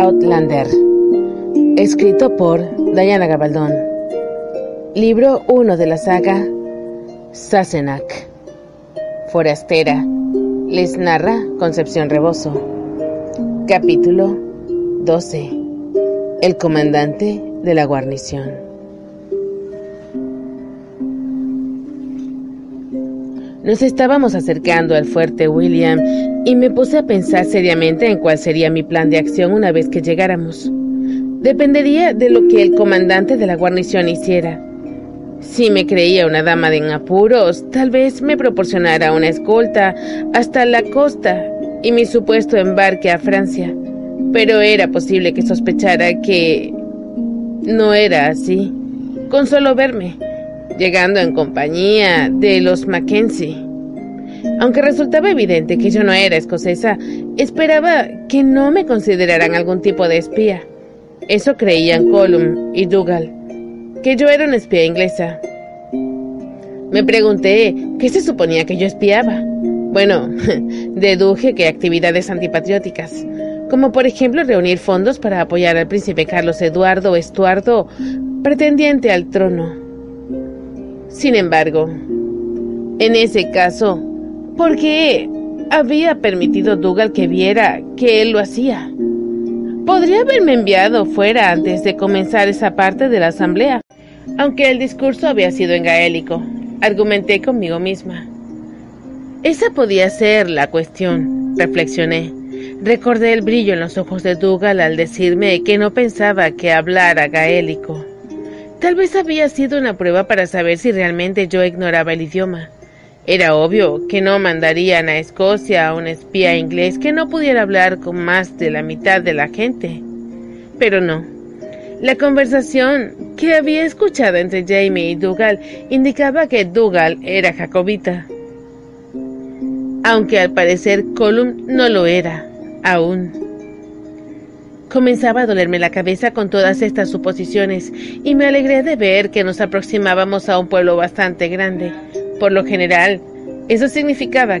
Outlander. Escrito por Diana Gabaldón. Libro 1 de la saga Sassenach. Forastera. Les narra Concepción Rebozo. Capítulo 12. El comandante de la guarnición. Nos estábamos acercando al fuerte William y me puse a pensar seriamente en cuál sería mi plan de acción una vez que llegáramos. Dependería de lo que el comandante de la guarnición hiciera. Si me creía una dama de apuros, tal vez me proporcionara una escolta hasta la costa y mi supuesto embarque a Francia. Pero era posible que sospechara que no era así, con solo verme, llegando en compañía de los Mackenzie. Aunque resultaba evidente que yo no era escocesa, esperaba que no me consideraran algún tipo de espía. Eso creían Colum y Dougal, que yo era una espía inglesa. Me pregunté qué se suponía que yo espiaba. Bueno, deduje que actividades antipatrióticas, como por ejemplo reunir fondos para apoyar al príncipe Carlos Eduardo Estuardo, pretendiente al trono. Sin embargo, en ese caso, ¿por qué había permitido Dougal que viera que él lo hacía? Podría haberme enviado fuera antes de comenzar esa parte de la asamblea, aunque el discurso había sido en gaélico, argumenté conmigo misma. Esa podía ser la cuestión, reflexioné. Recordé el brillo en los ojos de Dougal al decirme que no pensaba que hablara gaélico. Tal vez había sido una prueba para saber si realmente yo ignoraba el idioma. Era obvio que no mandarían a Escocia a un espía inglés que no pudiera hablar con más de la mitad de la gente. Pero no. La conversación que había escuchado entre Jamie y Dougal indicaba que Dougal era jacobita. Aunque al parecer Colum no lo era, aún. Comenzaba a dolerme la cabeza con todas estas suposiciones y me alegré de ver que nos aproximábamos a un pueblo bastante grande. Por lo general, eso significaba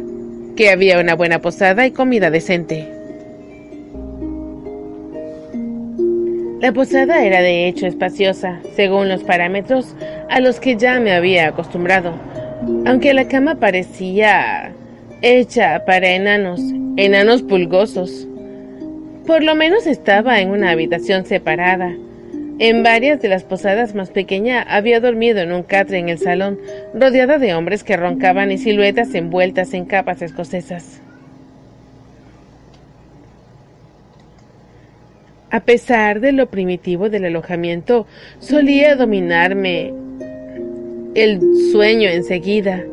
que había una buena posada y comida decente. La posada era de hecho espaciosa, según los parámetros a los que ya me había acostumbrado, aunque la cama parecía hecha para enanos, enanos pulgosos. Por lo menos estaba en una habitación separada. En varias de las posadas más pequeñas había dormido en un catre en el salón, rodeada de hombres que roncaban y siluetas envueltas en capas escocesas. A pesar de lo primitivo del alojamiento, solía dominarme el sueño enseguida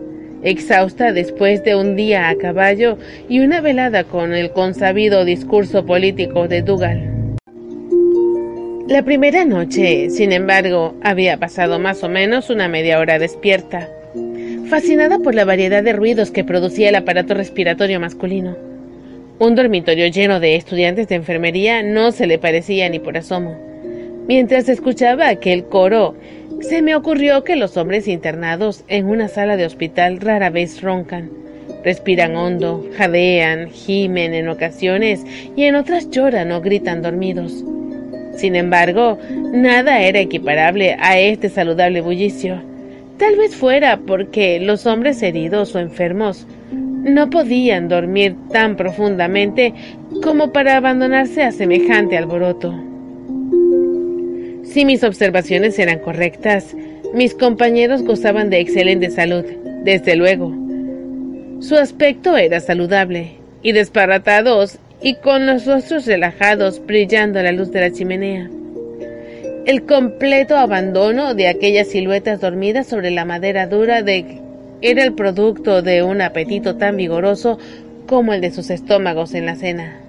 exhausta después de un día a caballo y una velada con el consabido discurso político de Dougal. La primera noche, sin embargo, había pasado más o menos una media hora despierta, fascinada por la variedad de ruidos que producía el aparato respiratorio masculino. Un dormitorio lleno de estudiantes de enfermería no se le parecía ni por asomo. Mientras escuchaba aquel coro se me ocurrió que los hombres internados en una sala de hospital rara vez roncan. Respiran hondo, jadean, gimen en ocasiones y en otras lloran o gritan dormidos. Sin embargo, nada era equiparable a este saludable bullicio. Tal vez fuera porque los hombres heridos o enfermos no podían dormir tan profundamente como para abandonarse a semejante alboroto. Si mis observaciones eran correctas, mis compañeros gozaban de excelente salud, desde luego. Su aspecto era saludable, y desparratados, y con los rostros relajados brillando a la luz de la chimenea. El completo abandono de aquellas siluetas dormidas sobre la madera dura de era el producto de un apetito tan vigoroso como el de sus estómagos en la cena.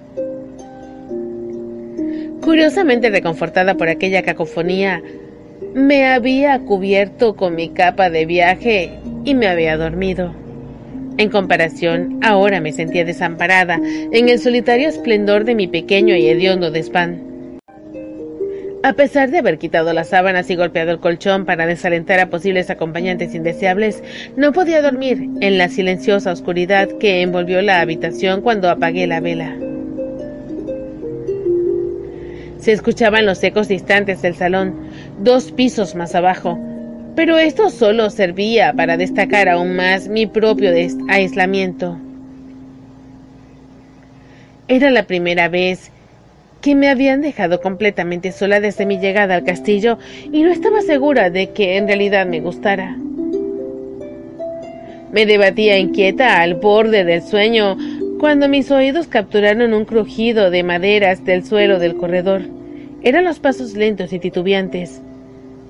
Curiosamente reconfortada por aquella cacofonía, me había cubierto con mi capa de viaje y me había dormido. En comparación, ahora me sentía desamparada en el solitario esplendor de mi pequeño y hediondo desván. A pesar de haber quitado las sábanas y golpeado el colchón para desalentar a posibles acompañantes indeseables, no podía dormir en la silenciosa oscuridad que envolvió la habitación cuando apagué la vela. Se escuchaban los ecos distantes del salón, dos pisos más abajo, pero esto solo servía para destacar aún más mi propio aislamiento. Era la primera vez que me habían dejado completamente sola desde mi llegada al castillo y no estaba segura de que en realidad me gustara. Me debatía inquieta al borde del sueño cuando mis oídos capturaron un crujido de maderas del suelo del corredor. Eran los pasos lentos y titubeantes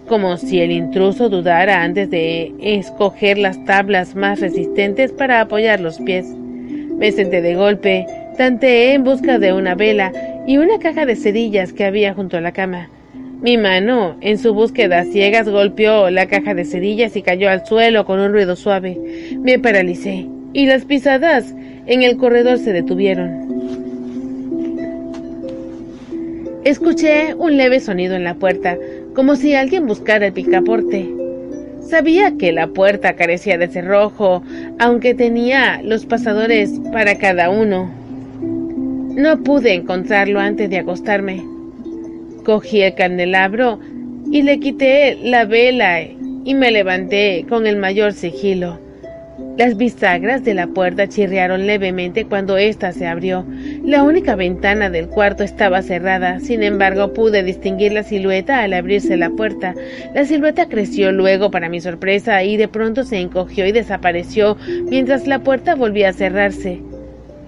como si el intruso dudara antes de escoger las tablas más resistentes para apoyar los pies. Me senté de golpe, tanteé en busca de una vela y una caja de cerillas que había junto a la cama. Mi mano, en su búsqueda ciegas, golpeó la caja de cerillas y cayó al suelo con un ruido suave. Me paralicé y las pisadas en el corredor se detuvieron. Escuché un leve sonido en la puerta, como si alguien buscara el picaporte. Sabía que la puerta carecía de cerrojo, aunque tenía los pasadores para cada uno. No pude encontrarlo antes de acostarme. Cogí el candelabro y le quité la vela y me levanté con el mayor sigilo. Las bisagras de la puerta chirriaron levemente cuando ésta se abrió. La única ventana del cuarto estaba cerrada, sin embargo pude distinguir la silueta al abrirse la puerta. La silueta creció luego para mi sorpresa y de pronto se encogió y desapareció mientras la puerta volvía a cerrarse.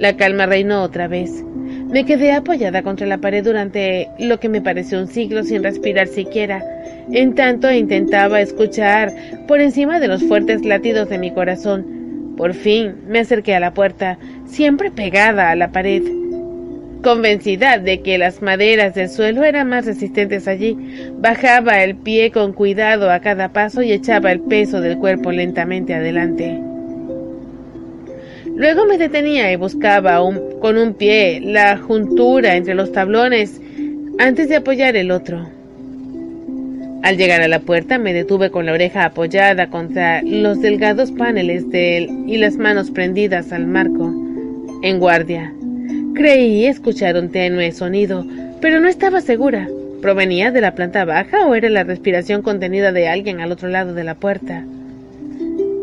La calma reinó otra vez. Me quedé apoyada contra la pared durante lo que me pareció un siglo sin respirar siquiera. En tanto intentaba escuchar por encima de los fuertes latidos de mi corazón por fin me acerqué a la puerta, siempre pegada a la pared, convencida de que las maderas del suelo eran más resistentes allí. Bajaba el pie con cuidado a cada paso y echaba el peso del cuerpo lentamente adelante. Luego me detenía y buscaba con un pie la juntura entre los tablones antes de apoyar el otro. Al llegar a la puerta me detuve con la oreja apoyada contra los delgados paneles de él y las manos prendidas al marco, en guardia. Creí escuchar un tenue sonido, pero no estaba segura. ¿Provenía de la planta baja o era la respiración contenida de alguien al otro lado de la puerta?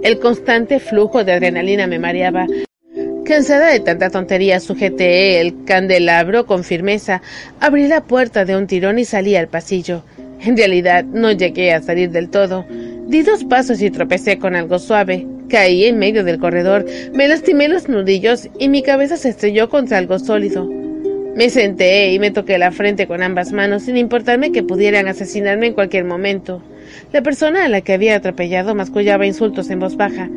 El constante flujo de adrenalina me mareaba. Cansada de tanta tontería, sujeté el candelabro con firmeza, abrí la puerta de un tirón y salí al pasillo. En realidad no llegué a salir del todo. Di dos pasos y tropecé con algo suave. Caí en medio del corredor, me lastimé los nudillos y mi cabeza se estrelló contra algo sólido. Me senté y me toqué la frente con ambas manos sin importarme que pudieran asesinarme en cualquier momento. La persona a la que había atropellado mascullaba insultos en voz baja.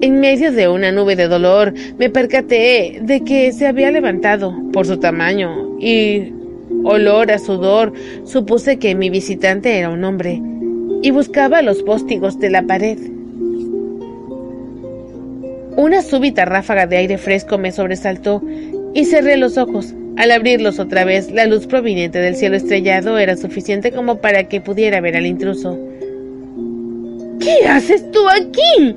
En medio de una nube de dolor, me percaté de que se había levantado por su tamaño y olor a sudor, supuse que mi visitante era un hombre y buscaba los póstigos de la pared. Una súbita ráfaga de aire fresco me sobresaltó y cerré los ojos. Al abrirlos otra vez, la luz proveniente del cielo estrellado era suficiente como para que pudiera ver al intruso. ¿Qué haces tú aquí?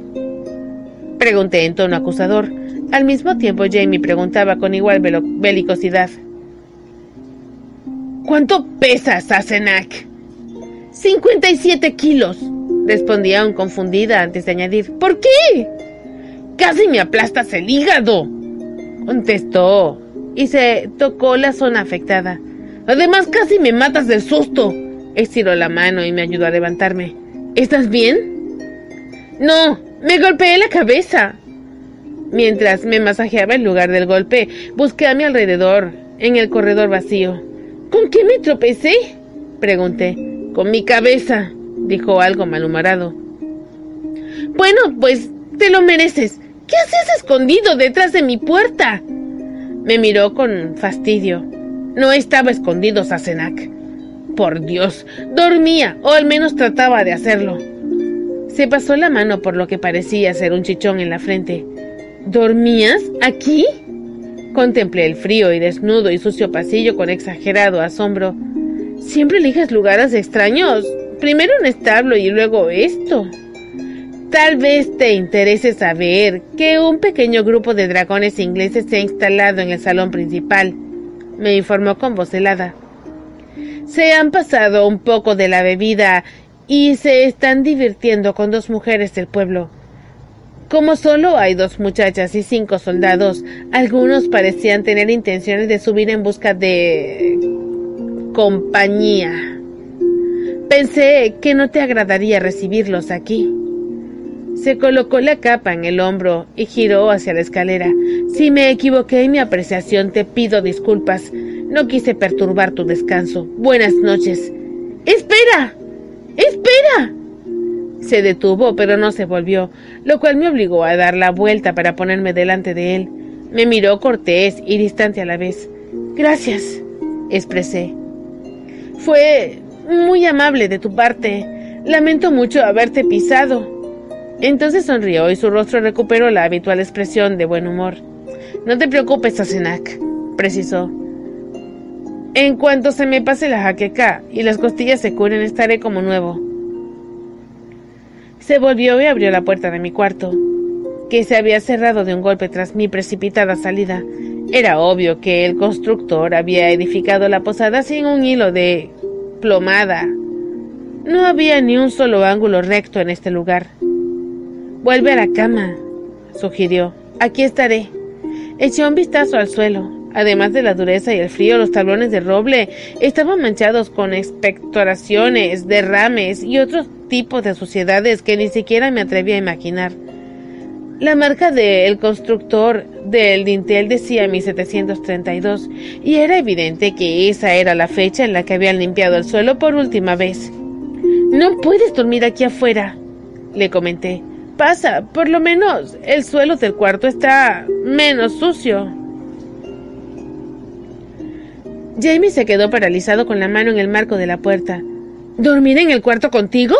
Pregunté en tono acusador. Al mismo tiempo, Jamie preguntaba con igual belicosidad. ¿Cuánto pesas, Asenak? 57 kilos, respondía aún confundida antes de añadir. ¿Por qué? Casi me aplastas el hígado, contestó y se tocó la zona afectada. Además, casi me matas del susto. Estiró la mano y me ayudó a levantarme. ¿Estás bien? No, me golpeé la cabeza. Mientras me masajeaba el lugar del golpe, busqué a mi alrededor, en el corredor vacío. ¿Con qué me tropecé? pregunté. Con mi cabeza, dijo algo malhumorado. Bueno, pues te lo mereces. ¿Qué haces escondido detrás de mi puerta? Me miró con fastidio. No estaba escondido, Sasenak. Por Dios, dormía, o al menos trataba de hacerlo. Se pasó la mano por lo que parecía ser un chichón en la frente. ¿Dormías aquí? Contemplé el frío y desnudo y sucio pasillo con exagerado asombro. Siempre eliges lugares extraños. Primero un establo y luego esto. Tal vez te interese saber que un pequeño grupo de dragones ingleses se ha instalado en el salón principal, me informó con voz helada. Se han pasado un poco de la bebida y se están divirtiendo con dos mujeres del pueblo. Como solo hay dos muchachas y cinco soldados, algunos parecían tener intenciones de subir en busca de compañía. Pensé que no te agradaría recibirlos aquí. Se colocó la capa en el hombro y giró hacia la escalera. Si me equivoqué en mi apreciación, te pido disculpas. No quise perturbar tu descanso. Buenas noches. ¡Espera! ¡Espera! Se detuvo, pero no se volvió, lo cual me obligó a dar la vuelta para ponerme delante de él. Me miró cortés y distante a la vez. Gracias, expresé. Fue muy amable de tu parte. Lamento mucho haberte pisado. Entonces sonrió y su rostro recuperó la habitual expresión de buen humor. No te preocupes, Asenak, precisó. En cuanto se me pase la jaqueca y las costillas se curen, estaré como nuevo. Se volvió y abrió la puerta de mi cuarto, que se había cerrado de un golpe tras mi precipitada salida. Era obvio que el constructor había edificado la posada sin un hilo de plomada. No había ni un solo ángulo recto en este lugar. Vuelve a la cama, sugirió. Aquí estaré. Eché un vistazo al suelo. Además de la dureza y el frío, los tablones de roble estaban manchados con expectoraciones, derrames y otros tipos de suciedades que ni siquiera me atreví a imaginar. La marca del constructor del dintel decía 1732 y era evidente que esa era la fecha en la que habían limpiado el suelo por última vez. No puedes dormir aquí afuera, le comenté pasa? Por lo menos el suelo del cuarto está menos sucio. Jamie se quedó paralizado con la mano en el marco de la puerta. ¿Dormir en el cuarto contigo?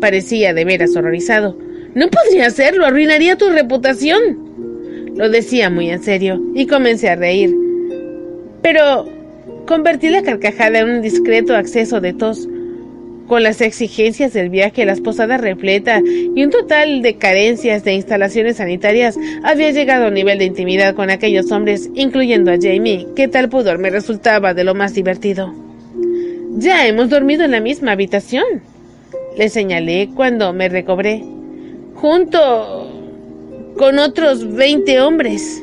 Parecía de veras horrorizado. No podría hacerlo, arruinaría tu reputación. Lo decía muy en serio, y comencé a reír. Pero convertí la carcajada en un discreto acceso de tos. Con las exigencias del viaje, las posadas repleta y un total de carencias de instalaciones sanitarias, había llegado a un nivel de intimidad con aquellos hombres, incluyendo a Jamie, que tal pudor me resultaba de lo más divertido. Ya hemos dormido en la misma habitación, le señalé cuando me recobré, junto con otros veinte hombres.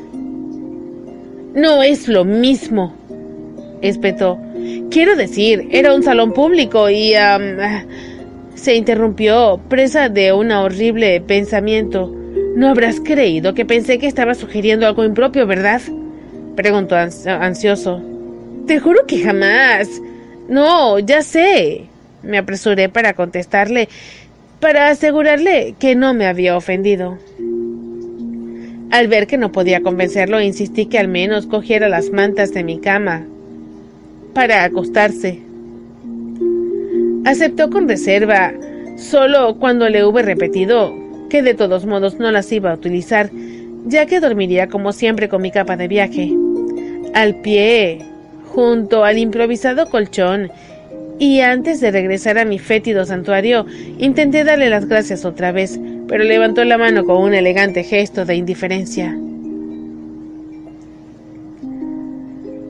No es lo mismo, espetó. Quiero decir, era un salón público y... se interrumpió, presa de un horrible pensamiento. No habrás creído que pensé que estaba sugiriendo algo impropio, ¿verdad? Preguntó ansioso. Te juro que jamás. No, ya sé. Me apresuré para contestarle, para asegurarle que no me había ofendido. Al ver que no podía convencerlo, insistí que al menos cogiera las mantas de mi cama, para acostarse. Aceptó con reserva, solo cuando le hube repetido que de todos modos no las iba a utilizar, ya que dormiría como siempre con mi capa de viaje. Al pie, junto al improvisado colchón, y antes de regresar a mi fétido santuario, intenté darle las gracias otra vez, pero levantó la mano con un elegante gesto de indiferencia.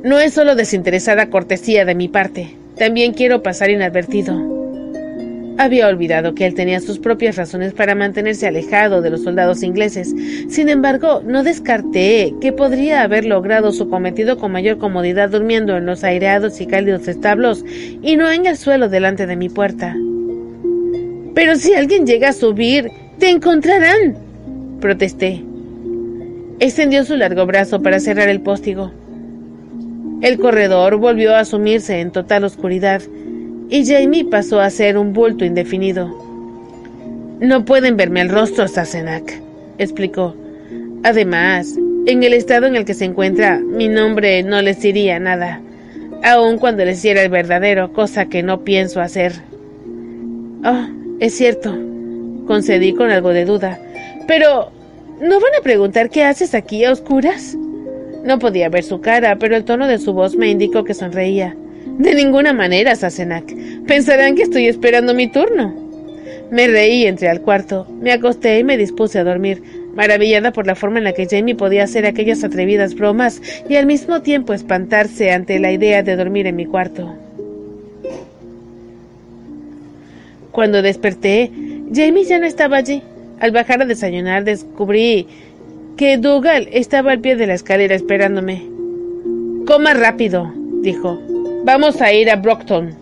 No es solo desinteresada cortesía de mi parte, también quiero pasar inadvertido. Había olvidado que él tenía sus propias razones para mantenerse alejado de los soldados ingleses. Sin embargo, no descarté que podría haber logrado su cometido con mayor comodidad durmiendo en los aireados y cálidos establos y no en el suelo delante de mi puerta. Pero si alguien llega a subir, te encontrarán, protesté. Extendió su largo brazo para cerrar el póstigo. El corredor volvió a sumirse en total oscuridad y Jamie pasó a ser un bulto indefinido. No pueden verme el rostro, Sassenach, explicó. Además, en el estado en el que se encuentra, mi nombre no les diría nada, aun cuando les diera el verdadero, cosa que no pienso hacer. Oh, es cierto, concedí con algo de duda. Pero, ¿no van a preguntar qué haces aquí a oscuras? No podía ver su cara, pero el tono de su voz me indicó que sonreía. De ninguna manera, Sassenach. Pensarán que estoy esperando mi turno. Me reí, entré al cuarto, me acosté y me dispuse a dormir, maravillada por la forma en la que Jamie podía hacer aquellas atrevidas bromas y al mismo tiempo espantarse ante la idea de dormir en mi cuarto. Cuando desperté, Jamie ya no estaba allí. Al bajar a desayunar descubrí que Dougal estaba al pie de la escalera esperándome. Coma rápido, dijo. Vamos a ir a Brockton.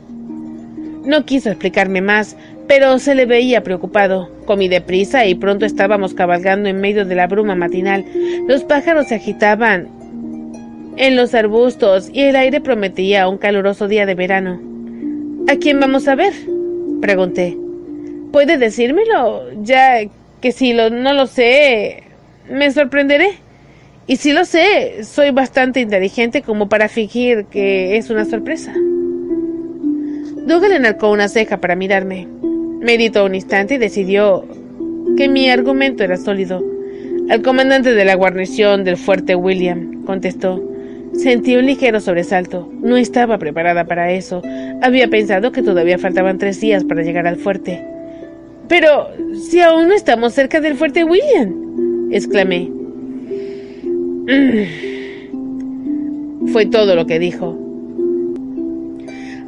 No quiso explicarme más, pero se le veía preocupado. Comí deprisa y pronto estábamos cabalgando en medio de la bruma matinal. Los pájaros se agitaban en los arbustos y el aire prometía un caluroso día de verano. ¿A quién vamos a ver? pregunté. ¿Puede decírmelo? Ya que si lo, no lo sé, me sorprenderé. Y si lo sé, soy bastante inteligente como para fingir que es una sorpresa. Dougal enarcó una ceja para mirarme. Meditó un instante y decidió que mi argumento era sólido. Al comandante de la guarnición del fuerte William, contestó. Sentí un ligero sobresalto. No estaba preparada para eso. Había pensado que todavía faltaban tres días para llegar al fuerte. Pero si aún no estamos cerca del fuerte William, exclamé. Fue todo lo que dijo.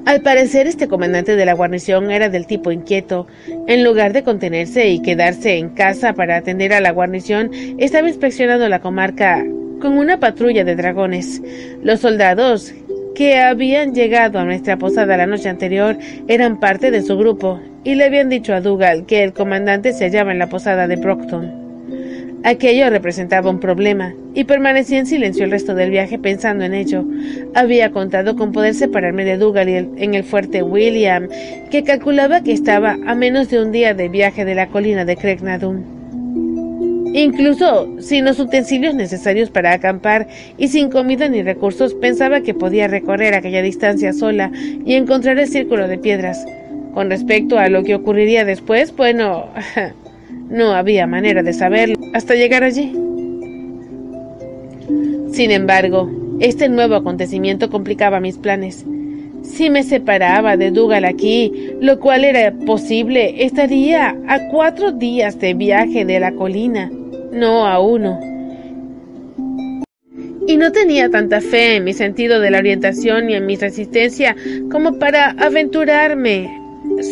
Al parecer, este comandante de la guarnición era del tipo inquieto. En lugar de contenerse y quedarse en casa para atender a la guarnición, estaba inspeccionando la comarca con una patrulla de dragones. Los soldados que habían llegado a nuestra posada la noche anterior eran parte de su grupo y le habían dicho a Dougal que el comandante se hallaba en la posada de Brockton. Aquello representaba un problema, y permanecí en silencio el resto del viaje pensando en ello. Había contado con poder separarme de Dougal en el fuerte William, que calculaba que estaba a menos de un día de viaje de la colina de Cregnadun. Incluso sin los utensilios necesarios para acampar y sin comida ni recursos, pensaba que podía recorrer aquella distancia sola y encontrar el círculo de piedras. Con respecto a lo que ocurriría después, bueno, no había manera de saberlo hasta llegar allí. Sin embargo, este nuevo acontecimiento complicaba mis planes. Si me separaba de Dougal aquí, lo cual era posible, estaría a cuatro días de viaje de la colina, no a uno. Y no tenía tanta fe en mi sentido de la orientación ni en mi resistencia como para aventurarme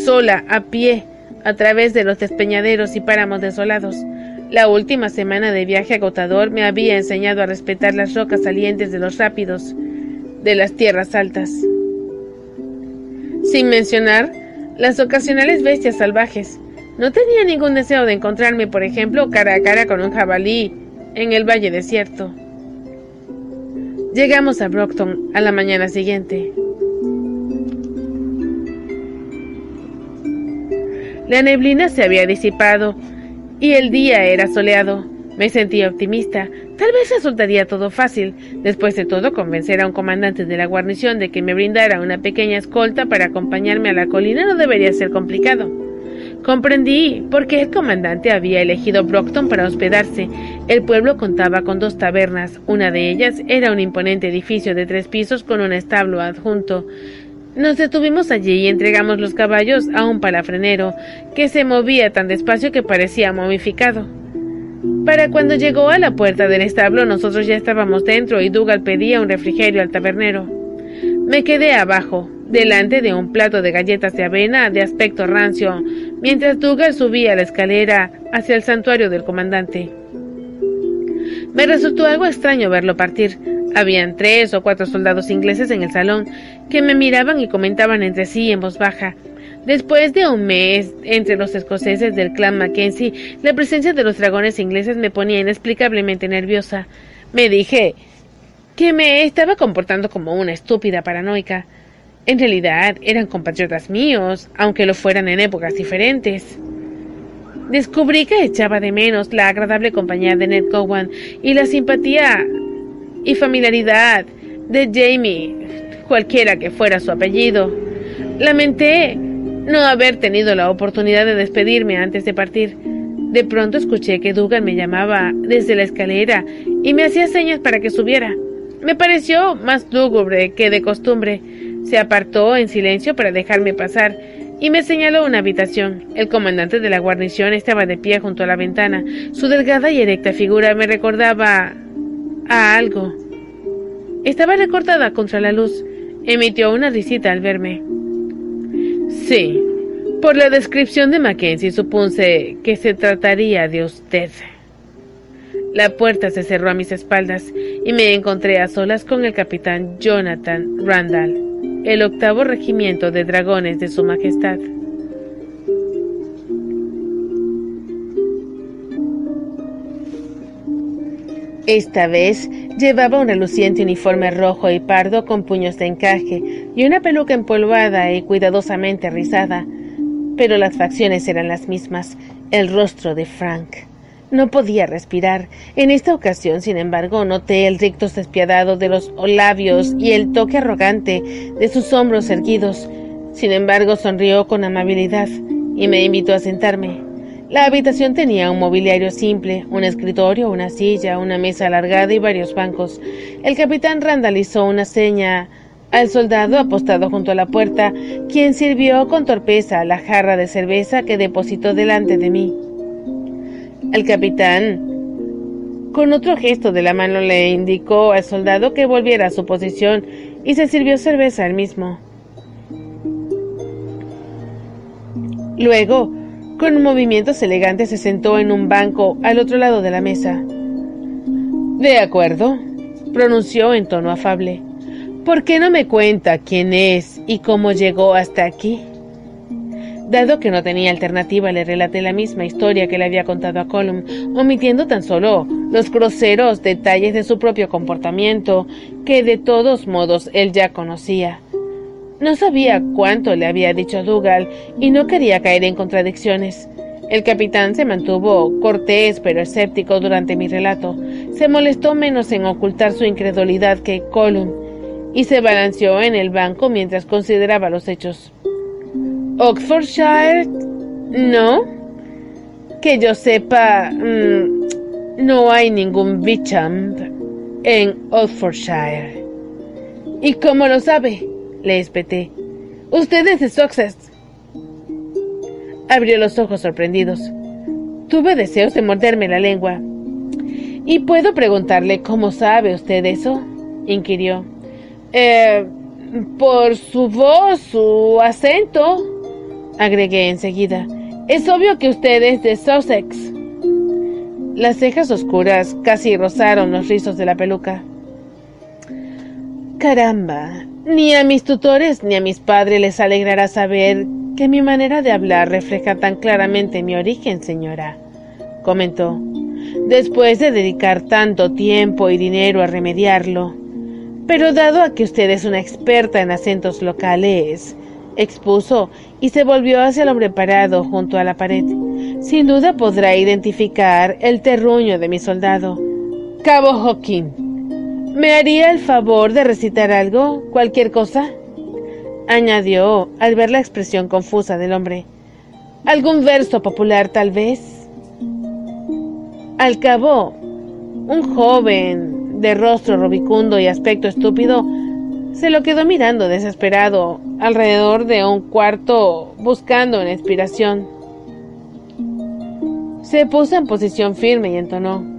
sola a pie a través de los despeñaderos y páramos desolados. La última semana de viaje agotador me había enseñado a respetar las rocas salientes de los rápidos de las tierras altas. Sin mencionar las ocasionales bestias salvajes. No tenía ningún deseo de encontrarme, por ejemplo, cara a cara con un jabalí en el valle desierto. Llegamos a Brockton a la mañana siguiente. La neblina se había disipado y el día era soleado. Me sentía optimista. Tal vez resultaría todo fácil. Después de todo, convencer a un comandante de la guarnición de que me brindara una pequeña escolta para acompañarme a la colina no debería ser complicado. Comprendí por qué el comandante había elegido Brockton para hospedarse. El pueblo contaba con dos tabernas. Una de ellas era un imponente edificio de tres pisos con un establo adjunto. Nos detuvimos allí y entregamos los caballos a un palafrenero, que se movía tan despacio que parecía momificado. Para cuando llegó a la puerta del establo nosotros ya estábamos dentro y Dougal pedía un refrigerio al tabernero. Me quedé abajo, delante de un plato de galletas de avena de aspecto rancio, mientras Dougal subía la escalera hacia el santuario del comandante. Me resultó algo extraño verlo partir. Habían tres o cuatro soldados ingleses en el salón que me miraban y comentaban entre sí en voz baja. Después de un mes entre los escoceses del clan Mackenzie, la presencia de los dragones ingleses me ponía inexplicablemente nerviosa. Me dije que me estaba comportando como una estúpida paranoica. En realidad eran compatriotas míos, aunque lo fueran en épocas diferentes. descubrí que echaba de menos la agradable compañía de Ned Cowan y la simpatía y familiaridad de Jamie, cualquiera que fuera su apellido. Lamenté no haber tenido la oportunidad de despedirme antes de partir. De pronto escuché que Dougal me llamaba desde la escalera y me hacía señas para que subiera. Me pareció más lúgubre que de costumbre. Se apartó en silencio para dejarme pasar y me señaló una habitación. El comandante de la guarnición estaba de pie junto a la ventana. Su delgada y erecta figura me recordaba a algo. Estaba recortada contra la luz. Emitió una risita al verme. Sí, por la descripción de Mackenzie supuse que se trataría de usted. La puerta se cerró a mis espaldas y me encontré a solas con el capitán Jonathan Randall, el octavo regimiento de dragones de Su Majestad. Esta vez llevaba un reluciente uniforme rojo y pardo con puños de encaje y una peluca empolvada y cuidadosamente rizada, pero las facciones eran las mismas, el rostro de Frank. No podía respirar. En esta ocasión, sin embargo, noté el rictus despiadado de los labios y el toque arrogante de sus hombros erguidos. Sin embargo, sonrió con amabilidad y me invitó a sentarme. La habitación tenía un mobiliario simple, un escritorio, una silla, una mesa alargada y varios bancos. El capitán randalizó una seña al soldado apostado junto a la puerta, quien sirvió con torpeza la jarra de cerveza que depositó delante de mí. El capitán, con otro gesto de la mano, le indicó al soldado que volviera a su posición y se sirvió cerveza él mismo. Luego, con movimientos elegantes se sentó en un banco al otro lado de la mesa. De acuerdo, pronunció en tono afable. ¿Por qué no me cuenta quién es y cómo llegó hasta aquí? Dado que no tenía alternativa, le relaté la misma historia que le había contado a Colum, omitiendo tan solo los groseros detalles de su propio comportamiento, que de todos modos él ya conocía. No sabía cuánto le había dicho Dougal y no quería caer en contradicciones. El capitán se mantuvo cortés pero escéptico durante mi relato. Se molestó menos en ocultar su incredulidad que Colum y se balanceó en el banco mientras consideraba los hechos. Oxfordshire, no. Que yo sepa, mm, no hay ningún Beauchamp en Oxfordshire. ¿Y cómo lo sabe? Le espeté. Usted es de Sussex. Abrió los ojos sorprendidos. Tuve deseos de morderme la lengua. ¿Y puedo preguntarle cómo sabe usted eso? inquirió. Eh, por su voz, su acento, agregué enseguida. Es obvio que usted es de Sussex. Las cejas oscuras casi rozaron los rizos de la peluca. Caramba, ni a mis tutores ni a mis padres les alegrará saber que mi manera de hablar refleja tan claramente mi origen, señora, comentó, después de dedicar tanto tiempo y dinero a remediarlo. Pero dado a que usted es una experta en acentos locales, expuso y se volvió hacia el hombre parado junto a la pared. Sin duda podrá identificar el terruño de mi soldado. Cabo Hawking. ¿Me haría el favor de recitar algo? ¿Cualquier cosa? añadió al ver la expresión confusa del hombre. ¿Algún verso popular, tal vez? Al cabo, un joven de rostro robicundo y aspecto estúpido se lo quedó mirando desesperado alrededor de un cuarto buscando una inspiración. Se puso en posición firme y entonó.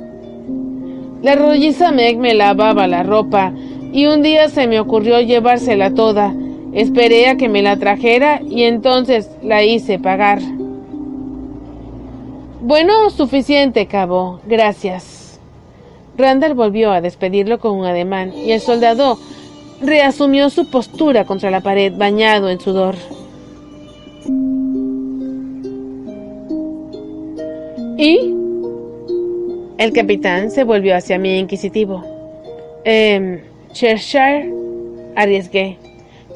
La rolliza Meg me lavaba la ropa y un día se me ocurrió llevársela toda. Esperé a que me la trajera y entonces la hice pagar. Bueno, suficiente, cabo. Gracias. Randall volvió a despedirlo con un ademán y el soldado reasumió su postura contra la pared bañado en sudor. ¿Y? El capitán se volvió hacia mí inquisitivo. Eh, Cheshire, arriesgué.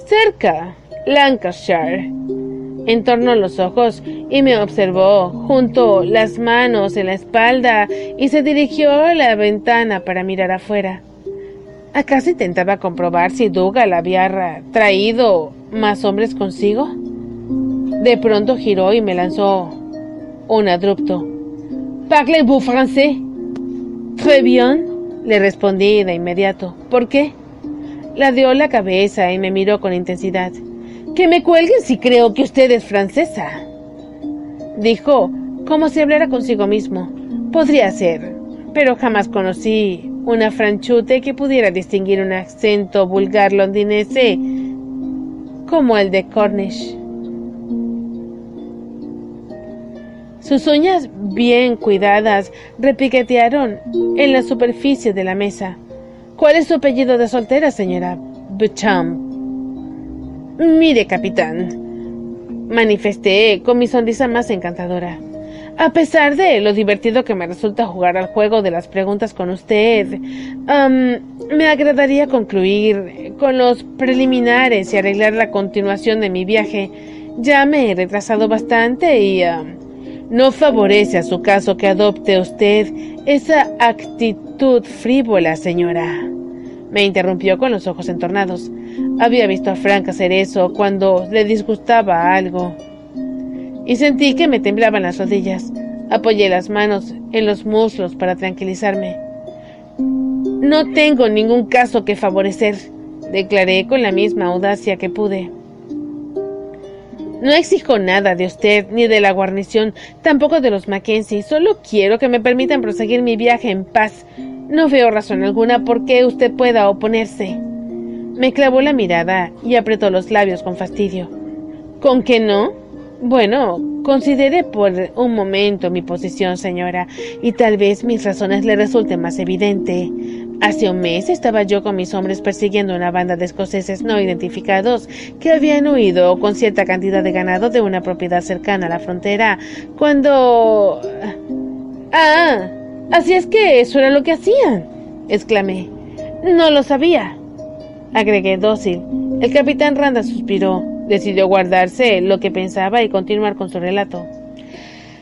Cerca, Lancashire. Entornó los ojos y me observó, junto las manos en la espalda y se dirigió a la ventana para mirar afuera. ¿Acaso intentaba comprobar si Dougal había traído más hombres consigo? De pronto giró y me lanzó un abrupto. ¿Parlez-vous français? Très bien, le respondí de inmediato. ¿Por qué? La dio la cabeza y me miró con intensidad. Que me cuelguen si creo que usted es francesa. Dijo, como si hablara consigo mismo. Podría ser, pero jamás conocí una franchute que pudiera distinguir un acento vulgar londinense como el de Cornish. Sus uñas bien cuidadas repiquetearon en la superficie de la mesa. ¿Cuál es su apellido de soltera, señora? Buchamp. Mire, capitán, manifesté con mi sonrisa más encantadora. A pesar de lo divertido que me resulta jugar al juego de las preguntas con usted, me agradaría concluir con los preliminares y arreglar la continuación de mi viaje. Ya me he retrasado bastante y no favorece a su caso que adopte usted esa actitud frívola, señora. Me interrumpió con los ojos entornados. Había visto a Frank hacer eso cuando le disgustaba algo y sentí que me temblaban las rodillas. Apoyé las manos en los muslos para tranquilizarme. No tengo ningún caso que favorecer, declaré con la misma audacia que pude. No exijo nada de usted ni de la guarnición, tampoco de los Mackenzie, solo quiero que me permitan proseguir mi viaje en paz. No veo razón alguna por qué usted pueda oponerse. Me clavó la mirada y apretó los labios con fastidio. ¿Con qué no? Bueno, considere por un momento mi posición, señora, y tal vez mis razones le resulten más evidente. Hace un mes estaba yo con mis hombres persiguiendo una banda de escoceses no identificados que habían huido con cierta cantidad de ganado de una propiedad cercana a la frontera, cuando... Ah, así es que eso era lo que hacían, exclamé. No lo sabía, agregué dócil. El capitán Randa suspiró. Decidió guardarse lo que pensaba y continuar con su relato.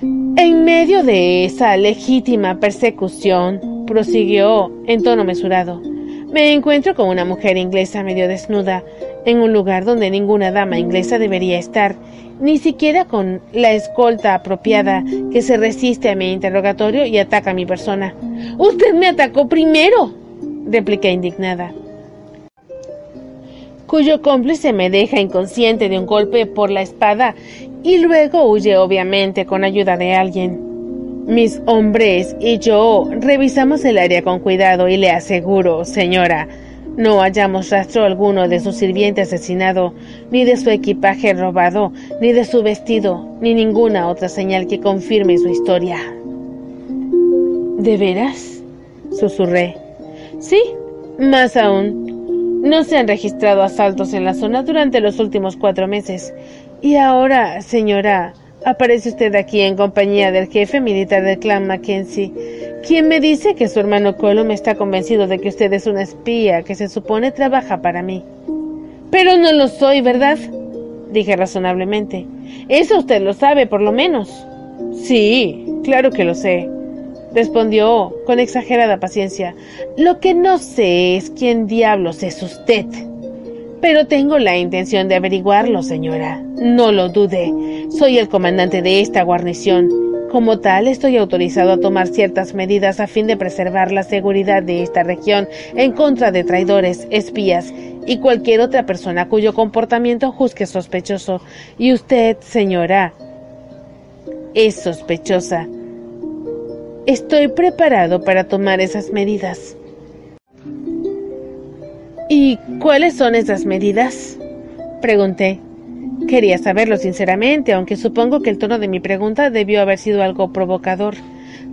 En medio de esa legítima persecución, prosiguió en tono mesurado, me encuentro con una mujer inglesa medio desnuda, en un lugar donde ninguna dama inglesa debería estar, ni siquiera con la escolta apropiada que se resiste a mi interrogatorio y ataca a mi persona. Usted me atacó primero, repliqué indignada cuyo cómplice me deja inconsciente de un golpe por la espada y luego huye obviamente con ayuda de alguien. Mis hombres y yo revisamos el área con cuidado y le aseguro, señora, no hallamos rastro alguno de su sirviente asesinado, ni de su equipaje robado, ni de su vestido, ni ninguna otra señal que confirme su historia. ¿De veras? susurré. Sí, más aún. No se han registrado asaltos en la zona durante los últimos cuatro meses. Y ahora, señora, aparece usted aquí en compañía del jefe militar del clan Mackenzie, quien me dice que su hermano Colum está convencido de que usted es una espía que se supone trabaja para mí. Pero no lo soy, ¿verdad? dije razonablemente. Eso usted lo sabe, por lo menos. Sí, claro que lo sé respondió con exagerada paciencia. Lo que no sé es quién diablos es usted. Pero tengo la intención de averiguarlo, señora. No lo dude. Soy el comandante de esta guarnición. Como tal, estoy autorizado a tomar ciertas medidas a fin de preservar la seguridad de esta región en contra de traidores, espías y cualquier otra persona cuyo comportamiento juzgue sospechoso. Y usted, señora, es sospechosa. Estoy preparado para tomar esas medidas. ¿Y cuáles son esas medidas? Pregunté. Quería saberlo sinceramente, aunque supongo que el tono de mi pregunta debió haber sido algo provocador.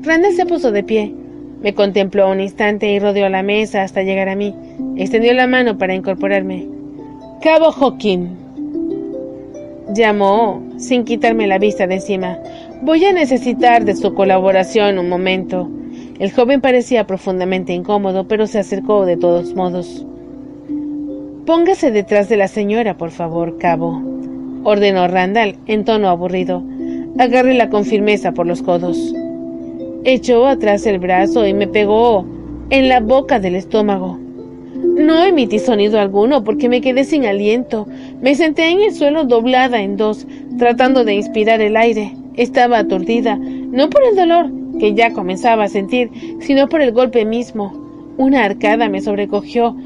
Randall se puso de pie. Me contempló un instante y rodeó la mesa hasta llegar a mí. Extendió la mano para incorporarme. Cabo Hawking. Llamó sin quitarme la vista de encima. Voy a necesitar de su colaboración un momento. El joven parecía profundamente incómodo, pero se acercó de todos modos. Póngase detrás de la señora, por favor, cabo. Ordenó Randall en tono aburrido. Agárrela con firmeza por los codos. Echó atrás el brazo y me pegó en la boca del estómago. No emití sonido alguno porque me quedé sin aliento. Me senté en el suelo doblada en dos, tratando de inspirar el aire. Estaba aturdida, no por el dolor que ya comenzaba a sentir, sino por el golpe mismo. Una arcada me sobrecogió.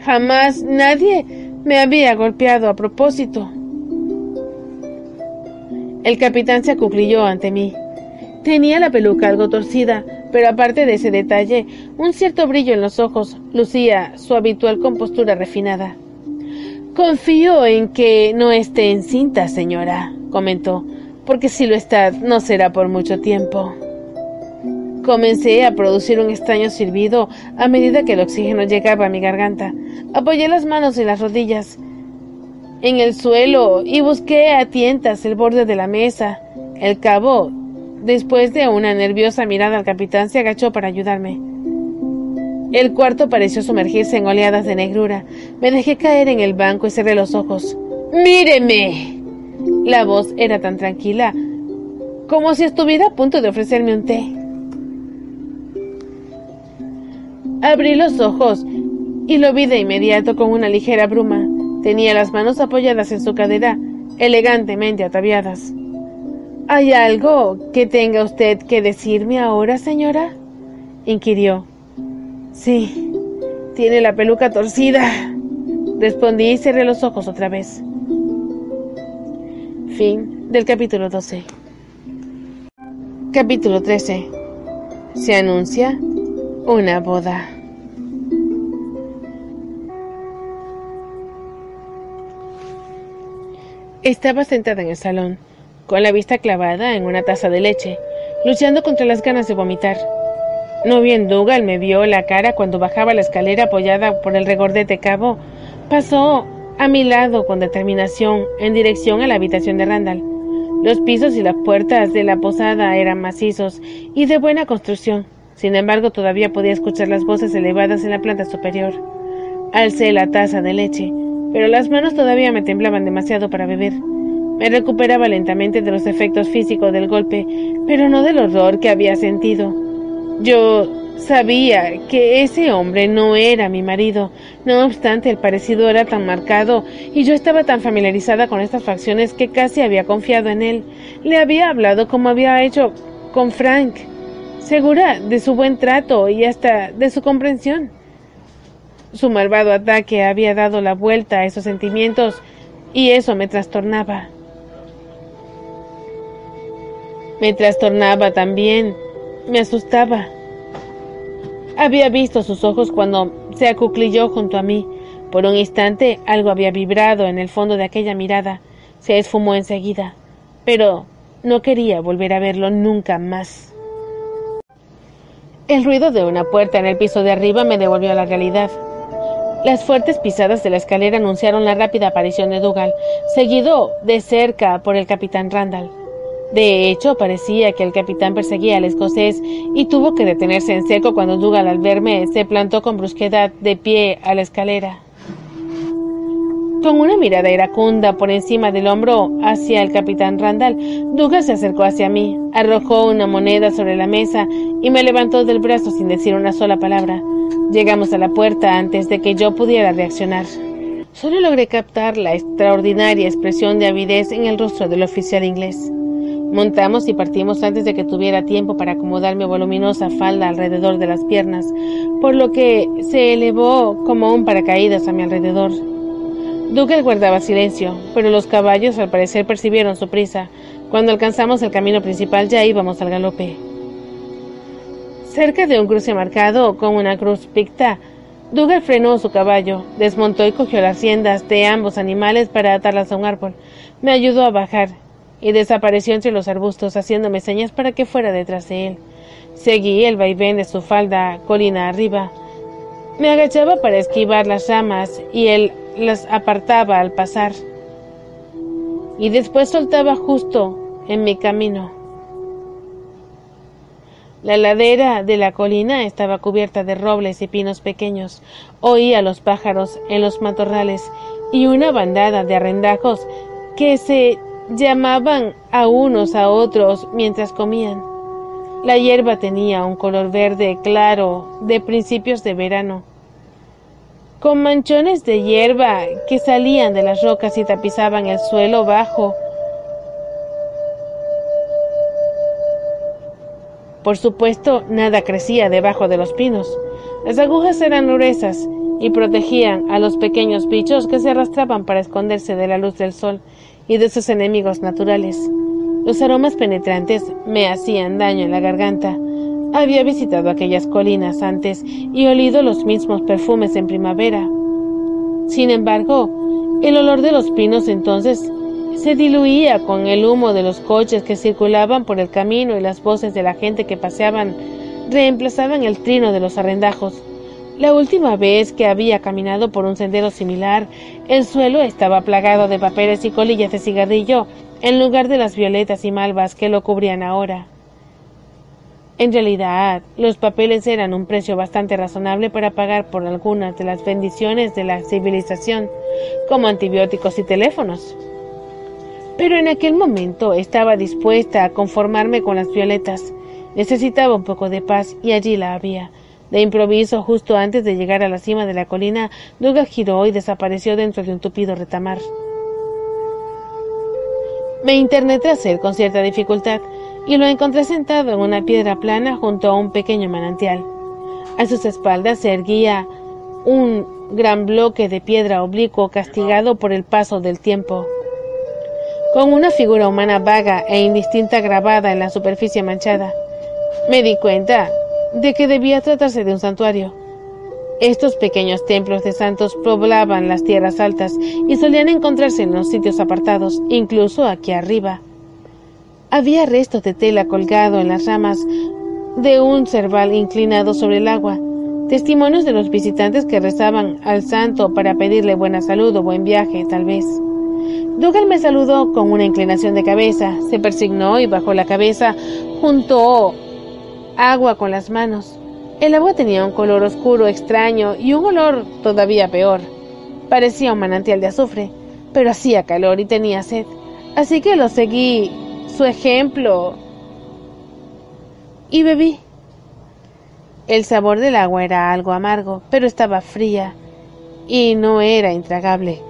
Jamás nadie me había golpeado a propósito. El capitán se acuclilló ante mí. Tenía la peluca algo torcida, pero aparte de ese detalle, un cierto brillo en los ojos lucía su habitual compostura refinada. Confío en que no esté encinta, señora, comentó, porque si lo está, no será por mucho tiempo. Comencé a producir un extraño silbido a medida que el oxígeno llegaba a mi garganta. Apoyé las manos y las rodillas en el suelo y busqué a tientas el borde de la mesa. El cabo Después de una nerviosa mirada al capitán, se agachó para ayudarme. El cuarto pareció sumergirse en oleadas de negrura. Me dejé caer en el banco y cerré los ojos. ¡Míreme! La voz era tan tranquila como si estuviera a punto de ofrecerme un té. Abrí los ojos y lo vi de inmediato con una ligera bruma. Tenía las manos apoyadas en su cadera, elegantemente ataviadas. ¿Hay algo que tenga usted que decirme ahora, señora? inquirió. Sí, tiene la peluca torcida. Respondí y cerré los ojos otra vez. Fin del capítulo 12. Capítulo 13. Se anuncia una boda. Estaba sentada en el salón con la vista clavada en una taza de leche, luchando contra las ganas de vomitar. No bien Dougal me vio la cara cuando bajaba la escalera apoyada por el regordete cabo, pasó a mi lado con determinación en dirección a la habitación de Randall. Los pisos y las puertas de la posada eran macizos y de buena construcción. Sin embargo, todavía podía escuchar las voces elevadas en la planta superior. Alcé la taza de leche, pero las manos todavía me temblaban demasiado para beber. Me recuperaba lentamente de los efectos físicos del golpe, pero no del horror que había sentido. Yo sabía que ese hombre no era mi marido, no obstante el parecido era tan marcado y yo estaba tan familiarizada con estas facciones que casi había confiado en él. Le había hablado como había hecho con Frank, segura de su buen trato y hasta de su comprensión. Su malvado ataque había dado la vuelta a esos sentimientos y eso me trastornaba. Me trastornaba también, me asustaba. Había visto sus ojos cuando se acuclilló junto a mí. Por un instante algo había vibrado en el fondo de aquella mirada. Se esfumó enseguida, pero no quería volver a verlo nunca más. El ruido de una puerta en el piso de arriba me devolvió a la realidad. Las fuertes pisadas de la escalera anunciaron la rápida aparición de Dougal, seguido de cerca por el capitán Randall. De hecho, parecía que el capitán perseguía al escocés y tuvo que detenerse en seco cuando Dougal al verme se plantó con brusquedad de pie a la escalera. Con una mirada iracunda por encima del hombro hacia el capitán Randall, Dougal se acercó hacia mí, arrojó una moneda sobre la mesa y me levantó del brazo sin decir una sola palabra. Llegamos a la puerta antes de que yo pudiera reaccionar. Solo logré captar la extraordinaria expresión de avidez en el rostro del oficial inglés. Montamos y partimos antes de que tuviera tiempo para acomodar mi voluminosa falda alrededor de las piernas, por lo que se elevó como un paracaídas a mi alrededor. Dougal guardaba silencio, pero los caballos al parecer percibieron su prisa. Cuando alcanzamos el camino principal ya íbamos al galope. Cerca de un cruce marcado con una cruz picta, Dougal frenó su caballo, desmontó y cogió las riendas de ambos animales para atarlas a un árbol. Me ayudó a bajar y desapareció entre los arbustos haciéndome señas para que fuera detrás de él. Seguí el vaivén de su falda colina arriba. Me agachaba para esquivar las ramas y él las apartaba al pasar. Y después soltaba justo en mi camino. La ladera de la colina estaba cubierta de robles y pinos pequeños. Oía los pájaros en los matorrales y una bandada de arrendajos que se llamaban a unos a otros mientras comían. La hierba tenía un color verde claro de principios de verano, con manchones de hierba que salían de las rocas y tapizaban el suelo bajo. Por supuesto, nada crecía debajo de los pinos. Las agujas eran gruesas y protegían a los pequeños bichos que se arrastraban para esconderse de la luz del sol y de sus enemigos naturales. Los aromas penetrantes me hacían daño en la garganta. Había visitado aquellas colinas antes y olido los mismos perfumes en primavera. Sin embargo, el olor de los pinos entonces se diluía con el humo de los coches que circulaban por el camino y las voces de la gente que paseaban reemplazaban el trino de los arrendajos. La última vez que había caminado por un sendero similar, el suelo estaba plagado de papeles y colillas de cigarrillo en lugar de las violetas y malvas que lo cubrían ahora. En realidad, los papeles eran un precio bastante razonable para pagar por algunas de las bendiciones de la civilización, como antibióticos y teléfonos. Pero en aquel momento estaba dispuesta a conformarme con las violetas. Necesitaba un poco de paz y allí la había. De improviso, justo antes de llegar a la cima de la colina, Duga giró y desapareció dentro de un tupido retamar. Me interné tras él con cierta dificultad y lo encontré sentado en una piedra plana junto a un pequeño manantial. A sus espaldas se erguía un gran bloque de piedra oblicuo castigado por el paso del tiempo, con una figura humana vaga e indistinta grabada en la superficie manchada. Me di cuenta de que debía tratarse de un santuario. Estos pequeños templos de santos poblaban las tierras altas y solían encontrarse en los sitios apartados, incluso aquí arriba. Había restos de tela colgado en las ramas de un cerval inclinado sobre el agua, testimonios de los visitantes que rezaban al santo para pedirle buena salud o buen viaje, tal vez. Dougal me saludó con una inclinación de cabeza, se persignó y bajó la cabeza junto agua con las manos. El agua tenía un color oscuro extraño y un olor todavía peor. Parecía un manantial de azufre, pero hacía calor y tenía sed. Así que lo seguí su ejemplo y bebí. El sabor del agua era algo amargo, pero estaba fría y no era intragable.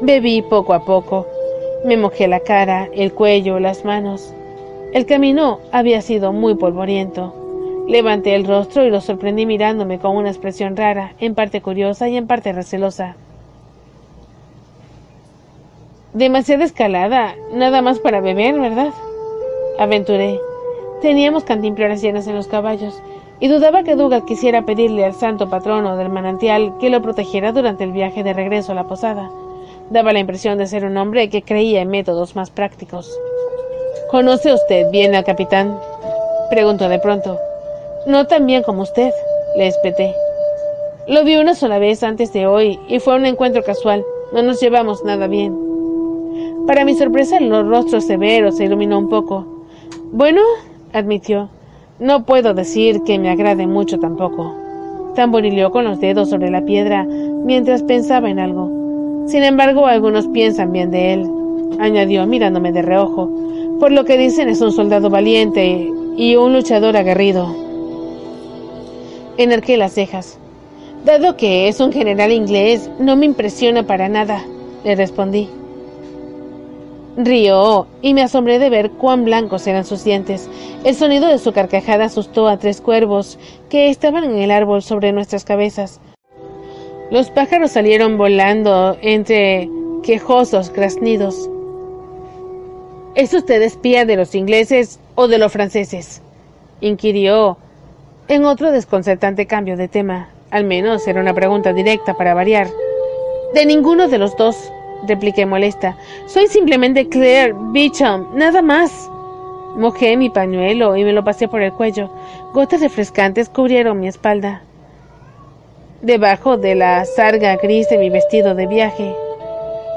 Bebí poco a poco. Me mojé la cara, el cuello, las manos. El camino había sido muy polvoriento. Levanté el rostro y lo sorprendí mirándome con una expresión rara, en parte curiosa y en parte recelosa. Demasiada escalada, nada más para beber, ¿verdad? Aventuré. Teníamos cantimploras llenas en los caballos, y dudaba que Dougal quisiera pedirle al santo patrono del manantial que lo protegiera durante el viaje de regreso a la posada. Daba la impresión de ser un hombre que creía en métodos más prácticos. ¿Conoce usted bien al capitán? Preguntó de pronto. No tan bien como usted, le espeté. Lo vi una sola vez antes de hoy y fue un encuentro casual. No nos llevamos nada bien. Para mi sorpresa, el rostro severo se iluminó un poco. Bueno, admitió, no puedo decir que me agrade mucho tampoco. Tamborileó con los dedos sobre la piedra mientras pensaba en algo. Sin embargo, algunos piensan bien de él, añadió mirándome de reojo. Por lo que dicen es un soldado valiente y un luchador aguerrido. Enarqué las cejas. Dado que es un general inglés, no me impresiona para nada, le respondí. Rió y me asombré de ver cuán blancos eran sus dientes. El sonido de su carcajada asustó a tres cuervos que estaban en el árbol sobre nuestras cabezas. Los pájaros salieron volando entre quejosos graznidos. ¿Es usted espía de los ingleses o de los franceses? inquirió, en otro desconcertante cambio de tema. Al menos era una pregunta directa para variar. De ninguno de los dos, repliqué molesta. Soy simplemente Claire Beecham, nada más. Mojé mi pañuelo y me lo pasé por el cuello. Gotas refrescantes cubrieron mi espalda. Debajo de la sarga gris de mi vestido de viaje,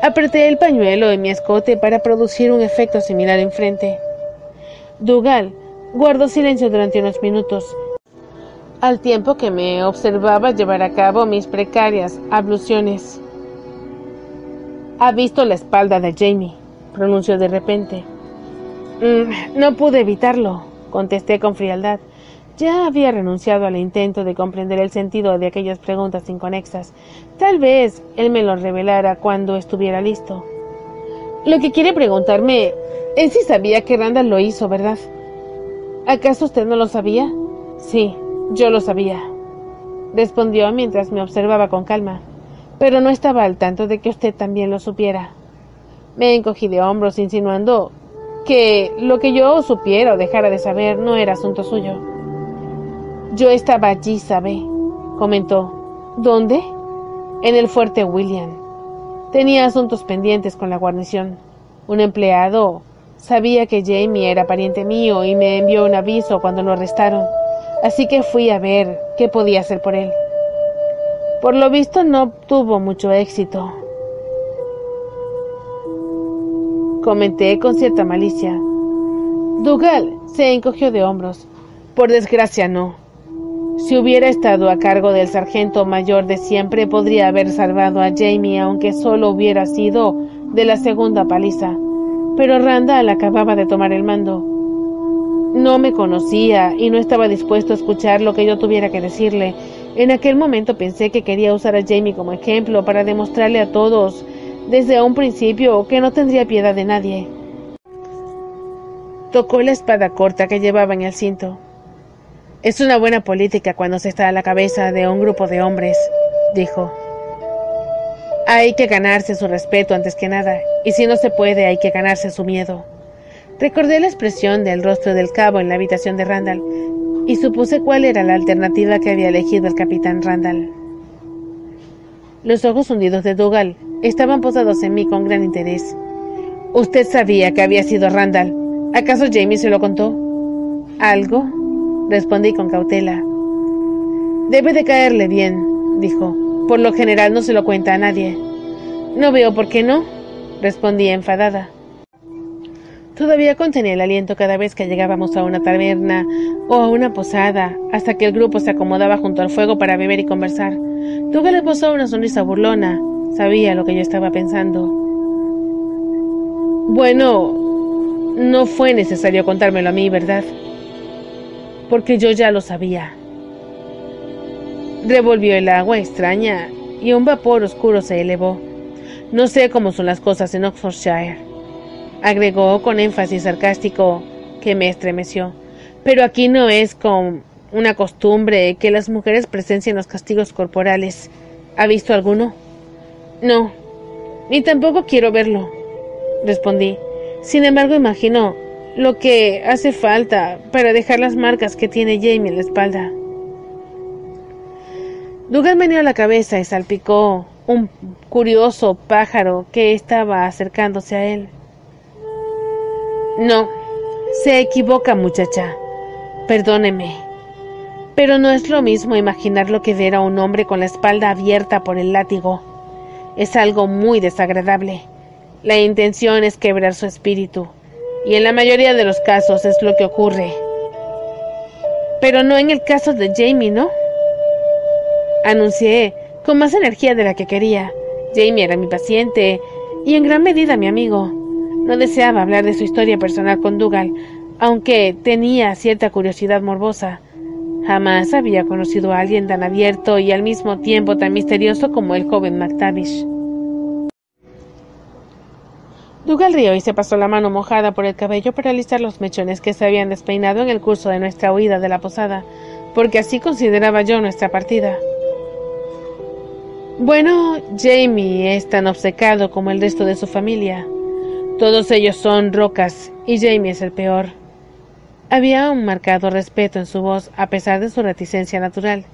Apreté el pañuelo en mi escote para producir un efecto similar enfrente. Dougal guardó silencio durante unos minutos, al tiempo que me observaba llevar a cabo mis precarias abluciones. Ha visto la espalda de Jamie, pronunció de repente. Mm, no pude evitarlo, contesté con frialdad. Ya había renunciado al intento de comprender el sentido de aquellas preguntas inconexas. Tal vez él me lo revelara cuando estuviera listo. Lo que quiere preguntarme es si sabía que Randall lo hizo, ¿verdad? ¿Acaso usted no lo sabía? Sí, yo lo sabía, respondió mientras me observaba con calma, pero no estaba al tanto de que usted también lo supiera. Me encogí de hombros insinuando que lo que yo supiera o dejara de saber no era asunto suyo. Yo estaba allí, sabe, comentó. ¿Dónde? En el fuerte William. Tenía asuntos pendientes con la guarnición. Un empleado sabía que Jamie era pariente mío y me envió un aviso cuando lo arrestaron, así que fui a ver qué podía hacer por él. Por lo visto no tuvo mucho éxito. Comenté con cierta malicia. Dougal se encogió de hombros. Por desgracia no. Si hubiera estado a cargo del sargento mayor de siempre, podría haber salvado a Jamie, aunque solo hubiera sido de la segunda paliza. Pero Randall acababa de tomar el mando. No me conocía y no estaba dispuesto a escuchar lo que yo tuviera que decirle. En aquel momento pensé que quería usar a Jamie como ejemplo para demostrarle a todos desde un principio que no tendría piedad de nadie. Tocó la espada corta que llevaba en el cinto. Es una buena política cuando se está a la cabeza de un grupo de hombres, dijo. Hay que ganarse su respeto antes que nada, y si no se puede, hay que ganarse su miedo. Recordé la expresión del rostro del cabo en la habitación de Randall y supuse cuál era la alternativa que había elegido el capitán Randall. Los ojos hundidos de Dougal estaban posados en mí con gran interés. Usted sabía que había sido Randall. ¿Acaso Jamie se lo contó? ¿Algo? Respondí con cautela. Debe de caerle bien, dijo. Por lo general no se lo cuenta a nadie. No veo por qué no, respondí enfadada. Todavía contenía el aliento cada vez que llegábamos a una taberna o a una posada, hasta que el grupo se acomodaba junto al fuego para beber y conversar. Tuve le posó una sonrisa burlona. Sabía lo que yo estaba pensando. Bueno, no fue necesario contármelo a mí, ¿verdad? Porque yo ya lo sabía. Revolvió el agua extraña y un vapor oscuro se elevó. No sé cómo son las cosas en Oxfordshire agregó con énfasis sarcástico que me estremeció. Pero aquí no es con una costumbre que las mujeres presencien los castigos corporales. ¿Ha visto alguno? No, ni tampoco quiero verlo, respondí. Sin embargo, imagino lo que hace falta para dejar las marcas que tiene Jamie en la espalda. Dougal meneó la cabeza y salpicó un curioso pájaro que estaba acercándose a él. No, se equivoca muchacha. Perdóneme. Pero no es lo mismo imaginar lo que ver a un hombre con la espalda abierta por el látigo. Es algo muy desagradable. La intención es quebrar su espíritu, y en la mayoría de los casos es lo que ocurre. Pero no en el caso de Jamie, ¿no? Anuncié con más energía de la que quería. Jamie era mi paciente y en gran medida mi amigo. No deseaba hablar de su historia personal con Dougal, aunque tenía cierta curiosidad morbosa. Jamás había conocido a alguien tan abierto y al mismo tiempo tan misterioso como el joven McTavish. Dougal rió y se pasó la mano mojada por el cabello para alistar los mechones que se habían despeinado en el curso de nuestra huida de la posada, porque así consideraba yo nuestra partida. Bueno, Jamie es tan obcecado como el resto de su familia. Todos ellos son rocas y Jamie es el peor. Había un marcado respeto en su voz a pesar de su reticencia natural.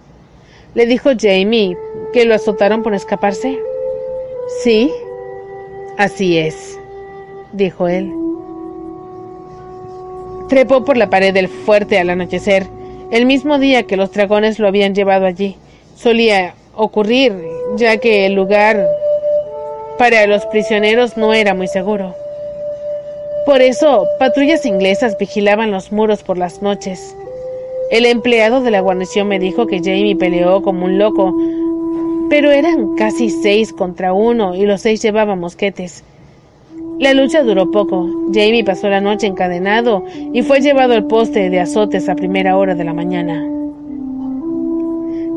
¿Le dijo Jamie que lo azotaron por escaparse? Sí, así es, dijo él. Trepó por la pared del fuerte al anochecer, el mismo día que los dragones lo habían llevado allí. Solía ocurrir, ya que el lugar para los prisioneros no era muy seguro. Por eso, patrullas inglesas vigilaban los muros por las noches. El empleado de la guarnición me dijo que Jamie peleó como un loco, pero eran casi seis contra uno y los seis llevaban mosquetes. La lucha duró poco. Jamie pasó la noche encadenado y fue llevado al poste de azotes a primera hora de la mañana.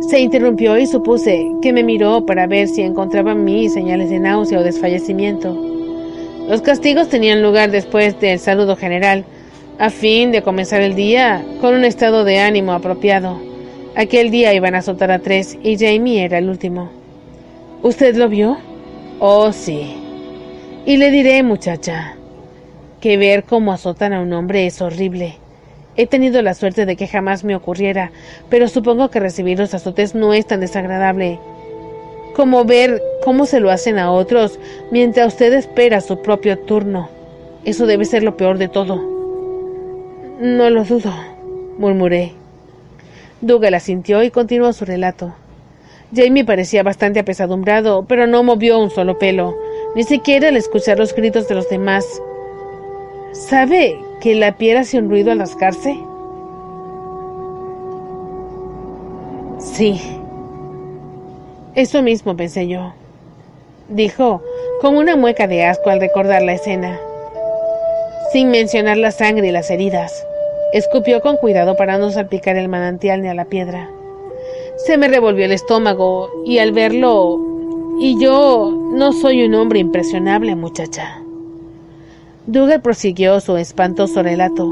Se interrumpió y supuse que me miró para ver si encontraba en mí señales de náusea o desfallecimiento. Los castigos tenían lugar después del saludo general, a fin de comenzar el día con un estado de ánimo apropiado. Aquel día iban a azotar a tres y Jamie era el último. ¿Usted lo vio? Oh, sí. Y le diré, muchacha, que ver cómo azotan a un hombre es horrible. He tenido la suerte de que jamás me ocurriera, pero supongo que recibir los azotes no es tan desagradable como ver cómo se lo hacen a otros mientras usted espera su propio turno. Eso debe ser lo peor de todo. No lo dudo, murmuré. Dougal asintió y continuó su relato. Jamie parecía bastante apesadumbrado, pero no movió un solo pelo, ni siquiera al escuchar los gritos de los demás. ¿Sabe que la piel hace un ruido al rascarse? Sí. Eso mismo pensé yo. Dijo, con una mueca de asco al recordar la escena. Sin mencionar la sangre y las heridas. Escupió con cuidado para no salpicar el manantial ni a la piedra. Se me revolvió el estómago y al verlo... Y yo no soy un hombre impresionable, muchacha. Dougal prosiguió su espantoso relato.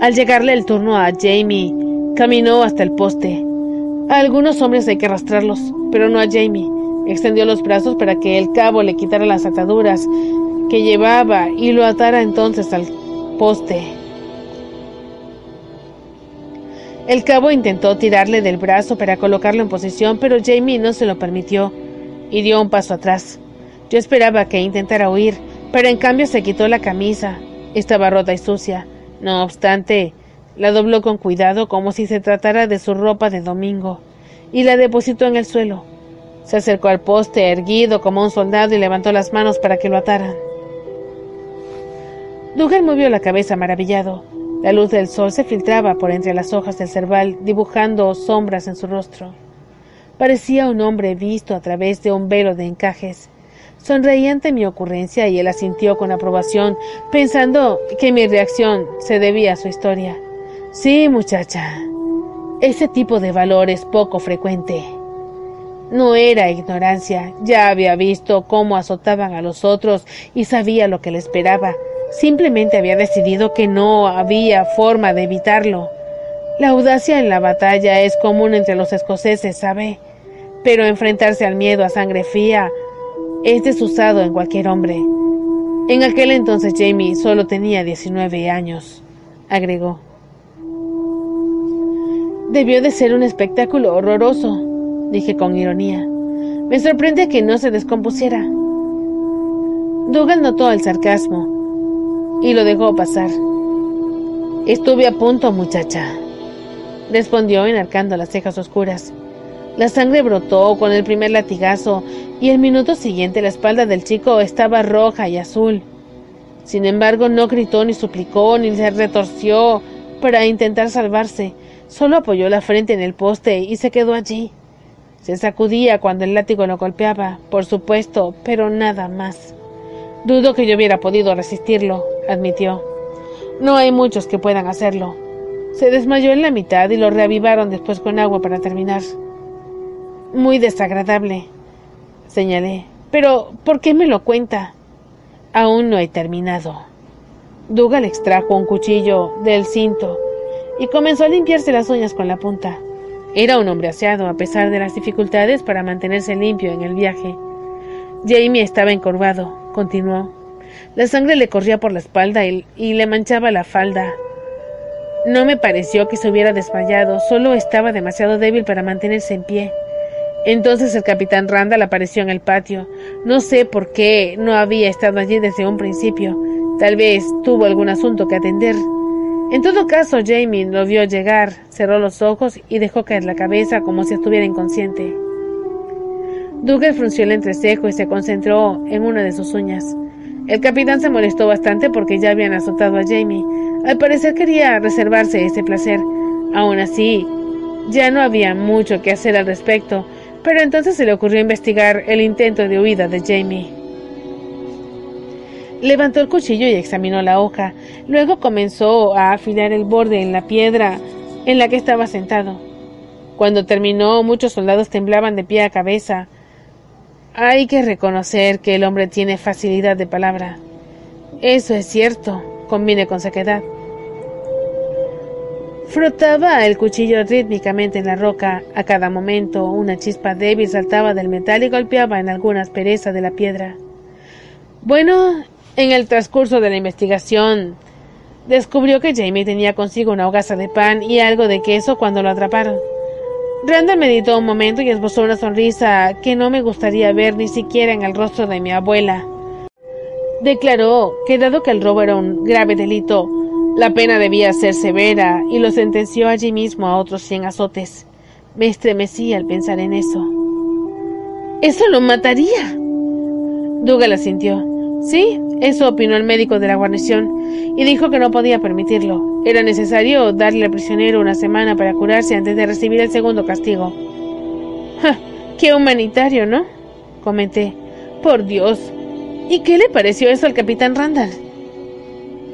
Al llegarle el turno a Jamie, caminó hasta el poste. A algunos hombres hay que arrastrarlos, pero no a Jamie. Extendió los brazos para que el cabo le quitara las ataduras que llevaba y lo atara entonces al poste. El cabo intentó tirarle del brazo para colocarlo en posición, pero Jamie no se lo permitió y dio un paso atrás. Yo esperaba que intentara huir, pero en cambio se quitó la camisa. Estaba rota y sucia. No obstante, la dobló con cuidado como si se tratara de su ropa de domingo, y la depositó en el suelo. Se acercó al poste erguido como un soldado y levantó las manos para que lo ataran. Dougal movió la cabeza maravillado. La luz del sol se filtraba por entre las hojas del cerval, dibujando sombras en su rostro. Parecía un hombre visto a través de un velo de encajes. Sonreí ante mi ocurrencia y él asintió con aprobación, pensando que mi reacción se debía a su historia. Sí, muchacha, ese tipo de valor es poco frecuente. No era ignorancia, ya había visto cómo azotaban a los otros y sabía lo que le esperaba. Simplemente había decidido que no había forma de evitarlo. La audacia en la batalla es común entre los escoceses, ¿sabe? Pero enfrentarse al miedo a sangre fría es desusado en cualquier hombre. En aquel entonces Jamie solo tenía 19 años, agregó. Debió de ser un espectáculo horroroso, dije con ironía. Me sorprende que no se descompusiera. Dougal notó el sarcasmo y lo dejó pasar. Estuve a punto, muchacha, respondió enarcando las cejas oscuras. La sangre brotó con el primer latigazo y el minuto siguiente la espalda del chico estaba roja y azul. Sin embargo, no gritó ni suplicó ni se retorció para intentar salvarse. Solo apoyó la frente en el poste y se quedó allí. Se sacudía cuando el látigo lo golpeaba, por supuesto, pero nada más. Dudo que yo hubiera podido resistirlo, admitió. No hay muchos que puedan hacerlo. Se desmayó en la mitad y lo reavivaron después con agua para terminar. Muy desagradable, señalé. Pero, ¿por qué me lo cuenta? Aún no he terminado. Dougal extrajo un cuchillo del cinto y comenzó a limpiarse las uñas con la punta. Era un hombre aseado, a pesar de las dificultades para mantenerse limpio en el viaje. Jamie estaba encorvado, continuó. La sangre le corría por la espalda y, le manchaba la falda. No me pareció que se hubiera desmayado, solo estaba demasiado débil para mantenerse en pie. Entonces el capitán Randall apareció en el patio. No sé por qué no había estado allí desde un principio. Tal vez tuvo algún asunto que atender. En todo caso, Jamie lo vio llegar, cerró los ojos y dejó caer la cabeza como si estuviera inconsciente. Dougal frunció el entrecejo y se concentró en una de sus uñas. El capitán se molestó bastante porque ya habían azotado a Jamie. Al parecer quería reservarse ese placer. Aún así, ya no había mucho que hacer al respecto, pero entonces se le ocurrió investigar el intento de huida de Jamie. Levantó el cuchillo y examinó la hoja. Luego comenzó a afilar el borde en la piedra en la que estaba sentado. Cuando terminó, muchos soldados temblaban de pie a cabeza. Hay que reconocer que el hombre tiene facilidad de palabra. Eso es cierto, convine con sequedad. Frotaba el cuchillo rítmicamente en la roca. A cada momento una chispa débil saltaba del metal y golpeaba en alguna aspereza de la piedra. Bueno, en el transcurso de la investigación, descubrió que Jamie tenía consigo una hogaza de pan y algo de queso cuando lo atraparon. Randall meditó un momento y esbozó una sonrisa que no me gustaría ver ni siquiera en el rostro de mi abuela. Declaró que dado que el robo era un grave delito, la pena debía ser severa y lo sentenció allí mismo a otros cien azotes. Me estremecí al pensar en eso. ¡Eso lo mataría! Dougal asintió. Sí, eso opinó el médico de la guarnición y dijo que no podía permitirlo. Era necesario darle al prisionero una semana para curarse antes de recibir el segundo castigo. ¡Qué humanitario, ¿no? comenté. Por Dios. ¿Y qué le pareció eso al capitán Randall?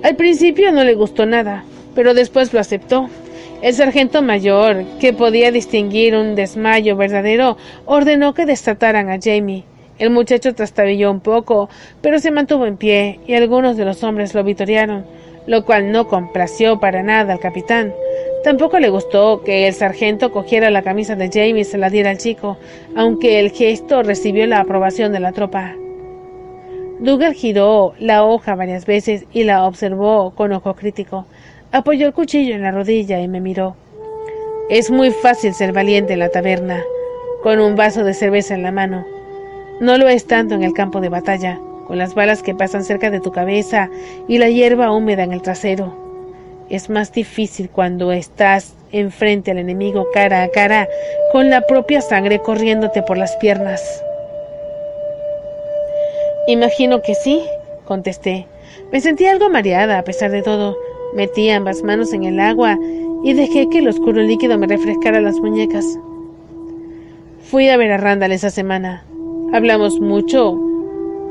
Al principio no le gustó nada, pero después lo aceptó. El sargento mayor, que podía distinguir un desmayo verdadero, ordenó que destataran a Jamie. El muchacho trastabilló un poco, pero se mantuvo en pie, y algunos de los hombres lo vitorearon, lo cual no complació para nada al capitán. Tampoco le gustó que el sargento cogiera la camisa de Jamie y se la diera al chico, aunque el gesto recibió la aprobación de la tropa. Dougal giró la hoja varias veces y la observó con ojo crítico. Apoyó el cuchillo en la rodilla y me miró. Es muy fácil ser valiente en la taberna, con un vaso de cerveza en la mano. No lo es tanto en el campo de batalla, con las balas que pasan cerca de tu cabeza y la hierba húmeda en el trasero. Es más difícil cuando estás enfrente al enemigo cara a cara, con la propia sangre corriéndote por las piernas. Imagino que sí, contesté. Me sentí algo mareada a pesar de todo. Metí ambas manos en el agua y dejé que el oscuro líquido me refrescara las muñecas. Fui a ver a Randall esa semana. Hablamos mucho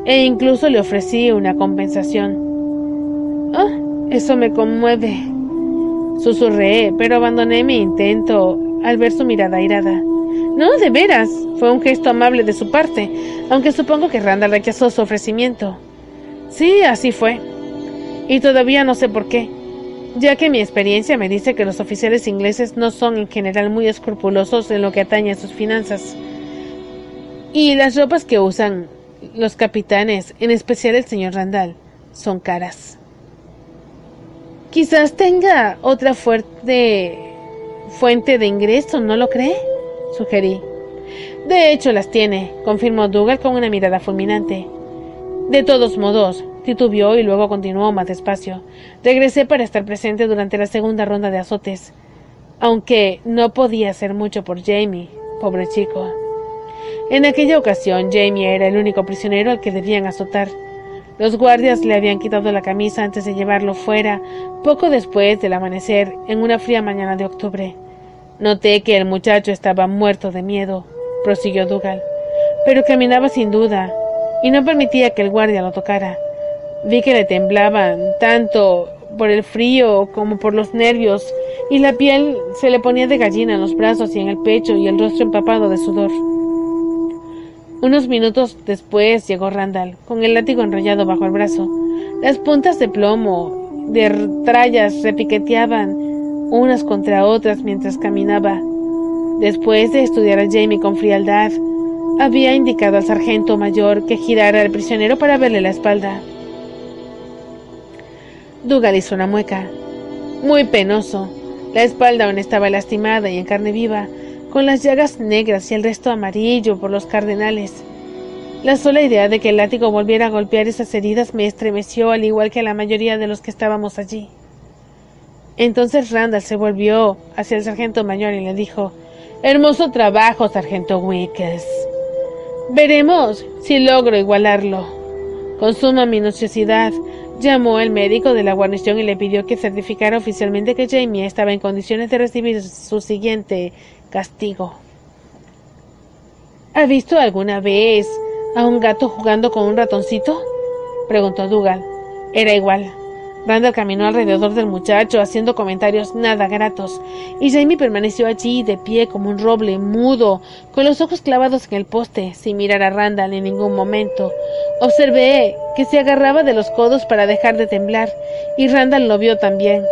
e incluso le ofrecí una compensación. Oh, eso me conmueve. Susurré, pero abandoné mi intento al ver su mirada airada. No, de veras. Fue un gesto amable de su parte, aunque supongo que Randall rechazó su ofrecimiento. Sí, así fue. Y todavía no sé por qué, ya que mi experiencia me dice que los oficiales ingleses no son en general muy escrupulosos en lo que atañe a sus finanzas. Y las ropas que usan los capitanes, en especial el señor Randall, son caras. Quizás tenga otra fuerte fuente de ingreso, ¿no lo cree? sugerí. De hecho, las tiene, confirmó Dougal con una mirada fulminante. De todos modos, titubeó y luego continuó más despacio. Regresé para estar presente durante la segunda ronda de azotes, aunque no podía hacer mucho por Jamie, pobre chico. En aquella ocasión, Jamie era el único prisionero al que debían azotar. Los guardias le habían quitado la camisa antes de llevarlo fuera, poco después del amanecer, en una fría mañana de octubre. Noté que el muchacho estaba muerto de miedo, prosiguió Dougal, pero caminaba sin duda y no permitía que el guardia lo tocara. Vi que le temblaban tanto por el frío como por los nervios, y la piel se le ponía de gallina en los brazos y en el pecho y el rostro empapado de sudor. Unos minutos después llegó Randall, con el látigo enrollado bajo el brazo. Las puntas de plomo de trallas repiqueteaban unas contra otras mientras caminaba. Después de estudiar a Jamie con frialdad, había indicado al sargento mayor que girara al prisionero para verle la espalda. Dougal hizo una mueca. Muy penoso. La espalda aún estaba lastimada y en carne viva, con las llagas negras y el resto amarillo por los cardenales. La sola idea de que el látigo volviera a golpear esas heridas me estremeció al igual que a la mayoría de los que estábamos allí. Entonces Randall se volvió hacia el sargento mayor y le dijo Hermoso trabajo, sargento Wickes. Veremos si logro igualarlo. Con suma minuciosidad, llamó al médico de la guarnición y le pidió que certificara oficialmente que Jamie estaba en condiciones de recibir su siguiente castigo. ¿Ha visto alguna vez a un gato jugando con un ratoncito? preguntó Dougal. Era igual. Randall caminó alrededor del muchacho haciendo comentarios nada gratos, y Jamie permaneció allí de pie como un roble, mudo, con los ojos clavados en el poste, sin mirar a Randall en ningún momento. Observé que se agarraba de los codos para dejar de temblar, y Randall lo vio también.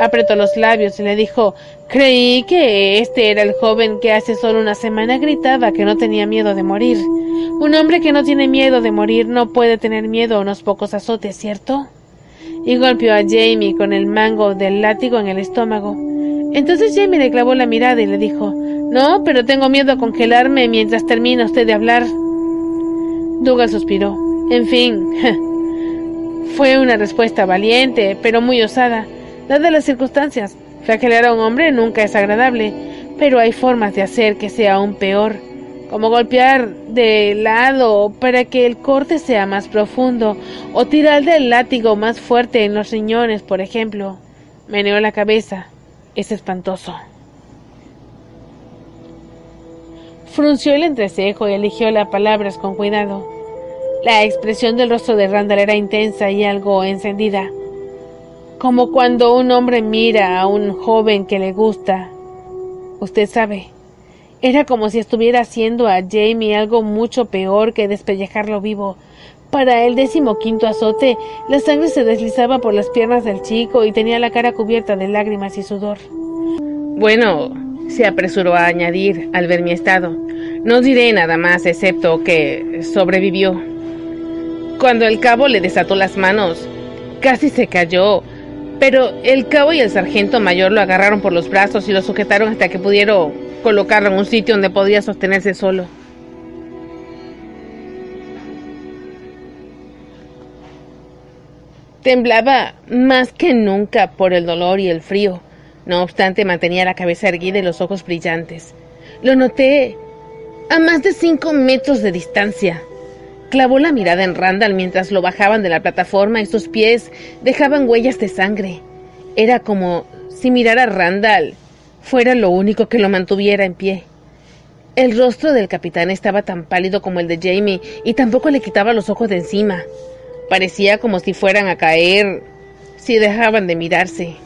Apretó los labios y le dijo Creí que este era el joven que hace solo una semana gritaba que no tenía miedo de morir. Un hombre que no tiene miedo de morir no puede tener miedo a unos pocos azotes, ¿cierto? y golpeó a Jamie con el mango del látigo en el estómago. Entonces Jamie le clavó la mirada y le dijo No, pero tengo miedo a congelarme mientras termina usted de hablar. Dougal suspiró. En fin, fue una respuesta valiente, pero muy osada, dadas las circunstancias. Flagelar a un hombre nunca es agradable, pero hay formas de hacer que sea aún peor como golpear de lado para que el corte sea más profundo, o tirar del látigo más fuerte en los riñones, por ejemplo. Meneó la cabeza. Es espantoso. Frunció el entrecejo y eligió las palabras con cuidado. La expresión del rostro de Randall era intensa y algo encendida, como cuando un hombre mira a un joven que le gusta. Usted sabe. Era como si estuviera haciendo a Jamie algo mucho peor que despellejarlo vivo. Para el décimo quinto azote, la sangre se deslizaba por las piernas del chico y tenía la cara cubierta de lágrimas y sudor. Bueno, se apresuró a añadir al ver mi estado. No diré nada más excepto que sobrevivió. Cuando el cabo le desató las manos, casi se cayó, pero el cabo y el sargento mayor lo agarraron por los brazos y lo sujetaron hasta que pudieron colocarlo en un sitio donde podía sostenerse solo. Temblaba más que nunca por el dolor y el frío. No obstante, mantenía la cabeza erguida y los ojos brillantes. Lo noté a más de cinco metros de distancia. Clavó la mirada en Randall mientras lo bajaban de la plataforma y sus pies dejaban huellas de sangre. Era como si mirara a Randall fuera lo único que lo mantuviera en pie. El rostro del capitán estaba tan pálido como el de Jamie y tampoco le quitaba los ojos de encima. Parecía como si fueran a caer si dejaban de mirarse.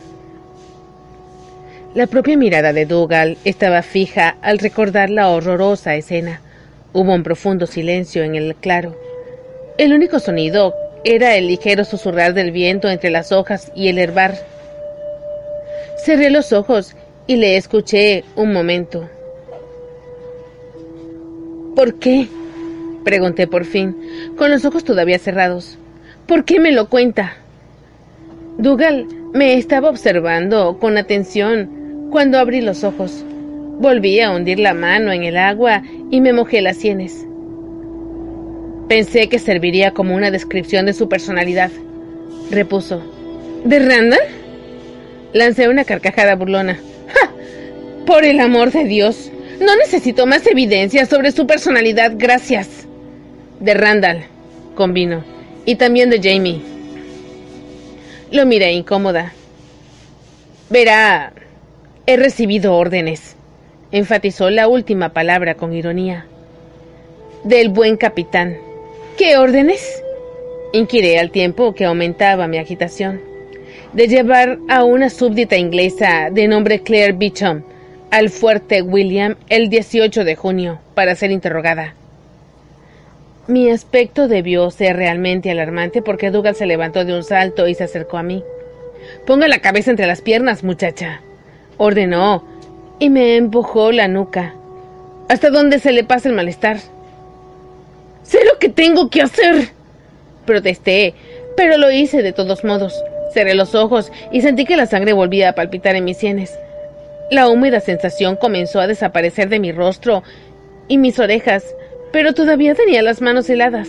La propia mirada de Dougal estaba fija al recordar la horrorosa escena. Hubo un profundo silencio en el claro. El único sonido era el ligero susurrar del viento entre las hojas y el herbar. Cerré los ojos y le escuché un momento. ¿Por qué? pregunté por fin, con los ojos todavía cerrados. ¿Por qué me lo cuenta? Dougal me estaba observando con atención cuando abrí los ojos. Volví a hundir la mano en el agua y me mojé las sienes. Pensé que serviría como una descripción de su personalidad, repuso. ¿De Randall? Lancé una carcajada burlona. Por el amor de Dios, no necesito más evidencia sobre su personalidad, gracias. De Randall, convino, y también de Jamie. Lo miré incómoda. Verá, he recibido órdenes, enfatizó la última palabra con ironía. Del buen capitán. ¿Qué órdenes? Inquiré al tiempo que aumentaba mi agitación. De llevar a una súbdita inglesa de nombre Claire Beecham al fuerte William el 18 de junio para ser interrogada. Mi aspecto debió ser realmente alarmante porque Dougal se levantó de un salto y se acercó a mí. Ponga la cabeza entre las piernas, muchacha, ordenó, y me empujó la nuca, hasta donde se le pasa el malestar. Sé lo que tengo que hacer, protesté, pero lo hice de todos modos. Cerré los ojos y sentí que la sangre volvía a palpitar en mis sienes. La húmeda sensación comenzó a desaparecer de mi rostro y mis orejas, pero todavía tenía las manos heladas.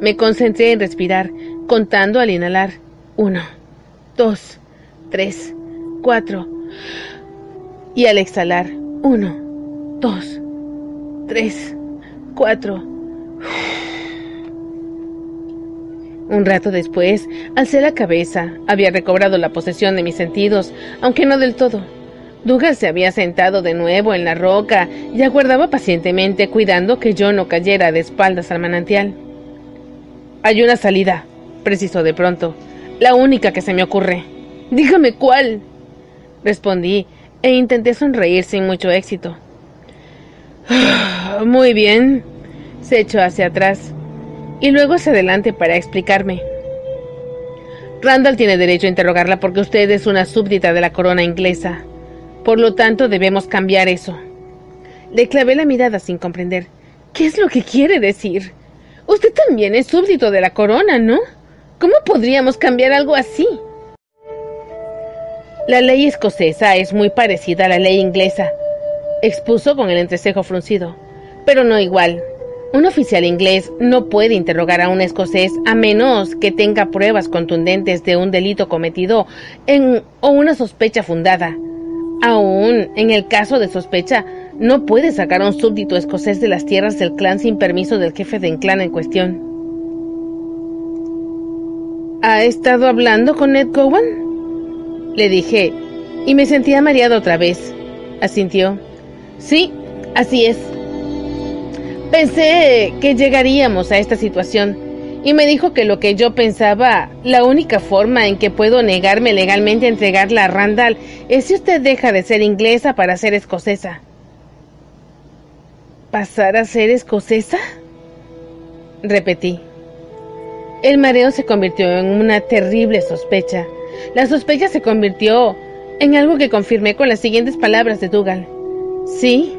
Me concentré en respirar, contando al inhalar. Uno, dos, tres, cuatro. Y al exhalar. Uno, dos, tres, cuatro. Un rato después, alcé la cabeza. Había recobrado la posesión de mis sentidos, aunque no del todo. Dougal se había sentado de nuevo en la roca y aguardaba pacientemente cuidando que yo no cayera de espaldas al manantial. Hay una salida, precisó de pronto, la única que se me ocurre. Dígame cuál. Respondí e intenté sonreír sin mucho éxito. Muy bien. Se echó hacia atrás y luego hacia adelante para explicarme. Randall tiene derecho a interrogarla porque usted es una súbdita de la corona inglesa. Por lo tanto, debemos cambiar eso. Le clavé la mirada sin comprender. ¿Qué es lo que quiere decir? Usted también es súbdito de la corona, ¿no? ¿Cómo podríamos cambiar algo así? La ley escocesa es muy parecida a la ley inglesa, expuso con el entrecejo fruncido, pero no igual. Un oficial inglés no puede interrogar a un escocés a menos que tenga pruebas contundentes de un delito cometido en, o una sospecha fundada. Aún en el caso de sospecha, no puede sacar a un súbdito escocés de las tierras del clan sin permiso del jefe de clan en cuestión. ¿Ha estado hablando con Ned Cowan? Le dije, y me sentía mareado otra vez. Asintió. Sí, así es. Pensé que llegaríamos a esta situación y me dijo que lo que yo pensaba, la única forma en que puedo negarme legalmente a entregarla a Randall es si usted deja de ser inglesa para ser escocesa. ¿Pasar a ser escocesa? Repetí. El mareo se convirtió en una terrible sospecha. La sospecha se convirtió en algo que confirmé con las siguientes palabras de Dougal. Sí,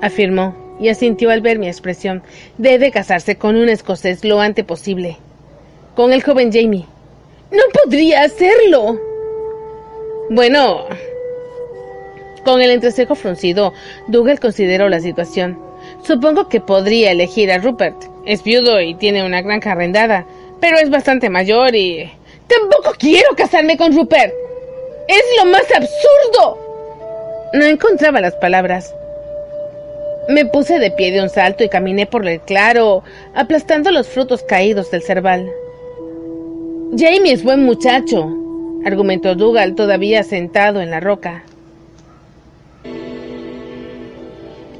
afirmó y asintió al ver mi expresión. Debe casarse con un escocés lo antes posible. Con el joven Jamie. No podría hacerlo. Bueno. Con el entrecejo fruncido, Dougal consideró la situación. Supongo que podría elegir a Rupert. Es viudo y tiene una granja arrendada, pero es bastante mayor y... Tampoco quiero casarme con Rupert. Es lo más absurdo. No encontraba las palabras. Me puse de pie de un salto y caminé por el claro, aplastando los frutos caídos del cerval. Jamie es buen muchacho, argumentó Dougal todavía sentado en la roca.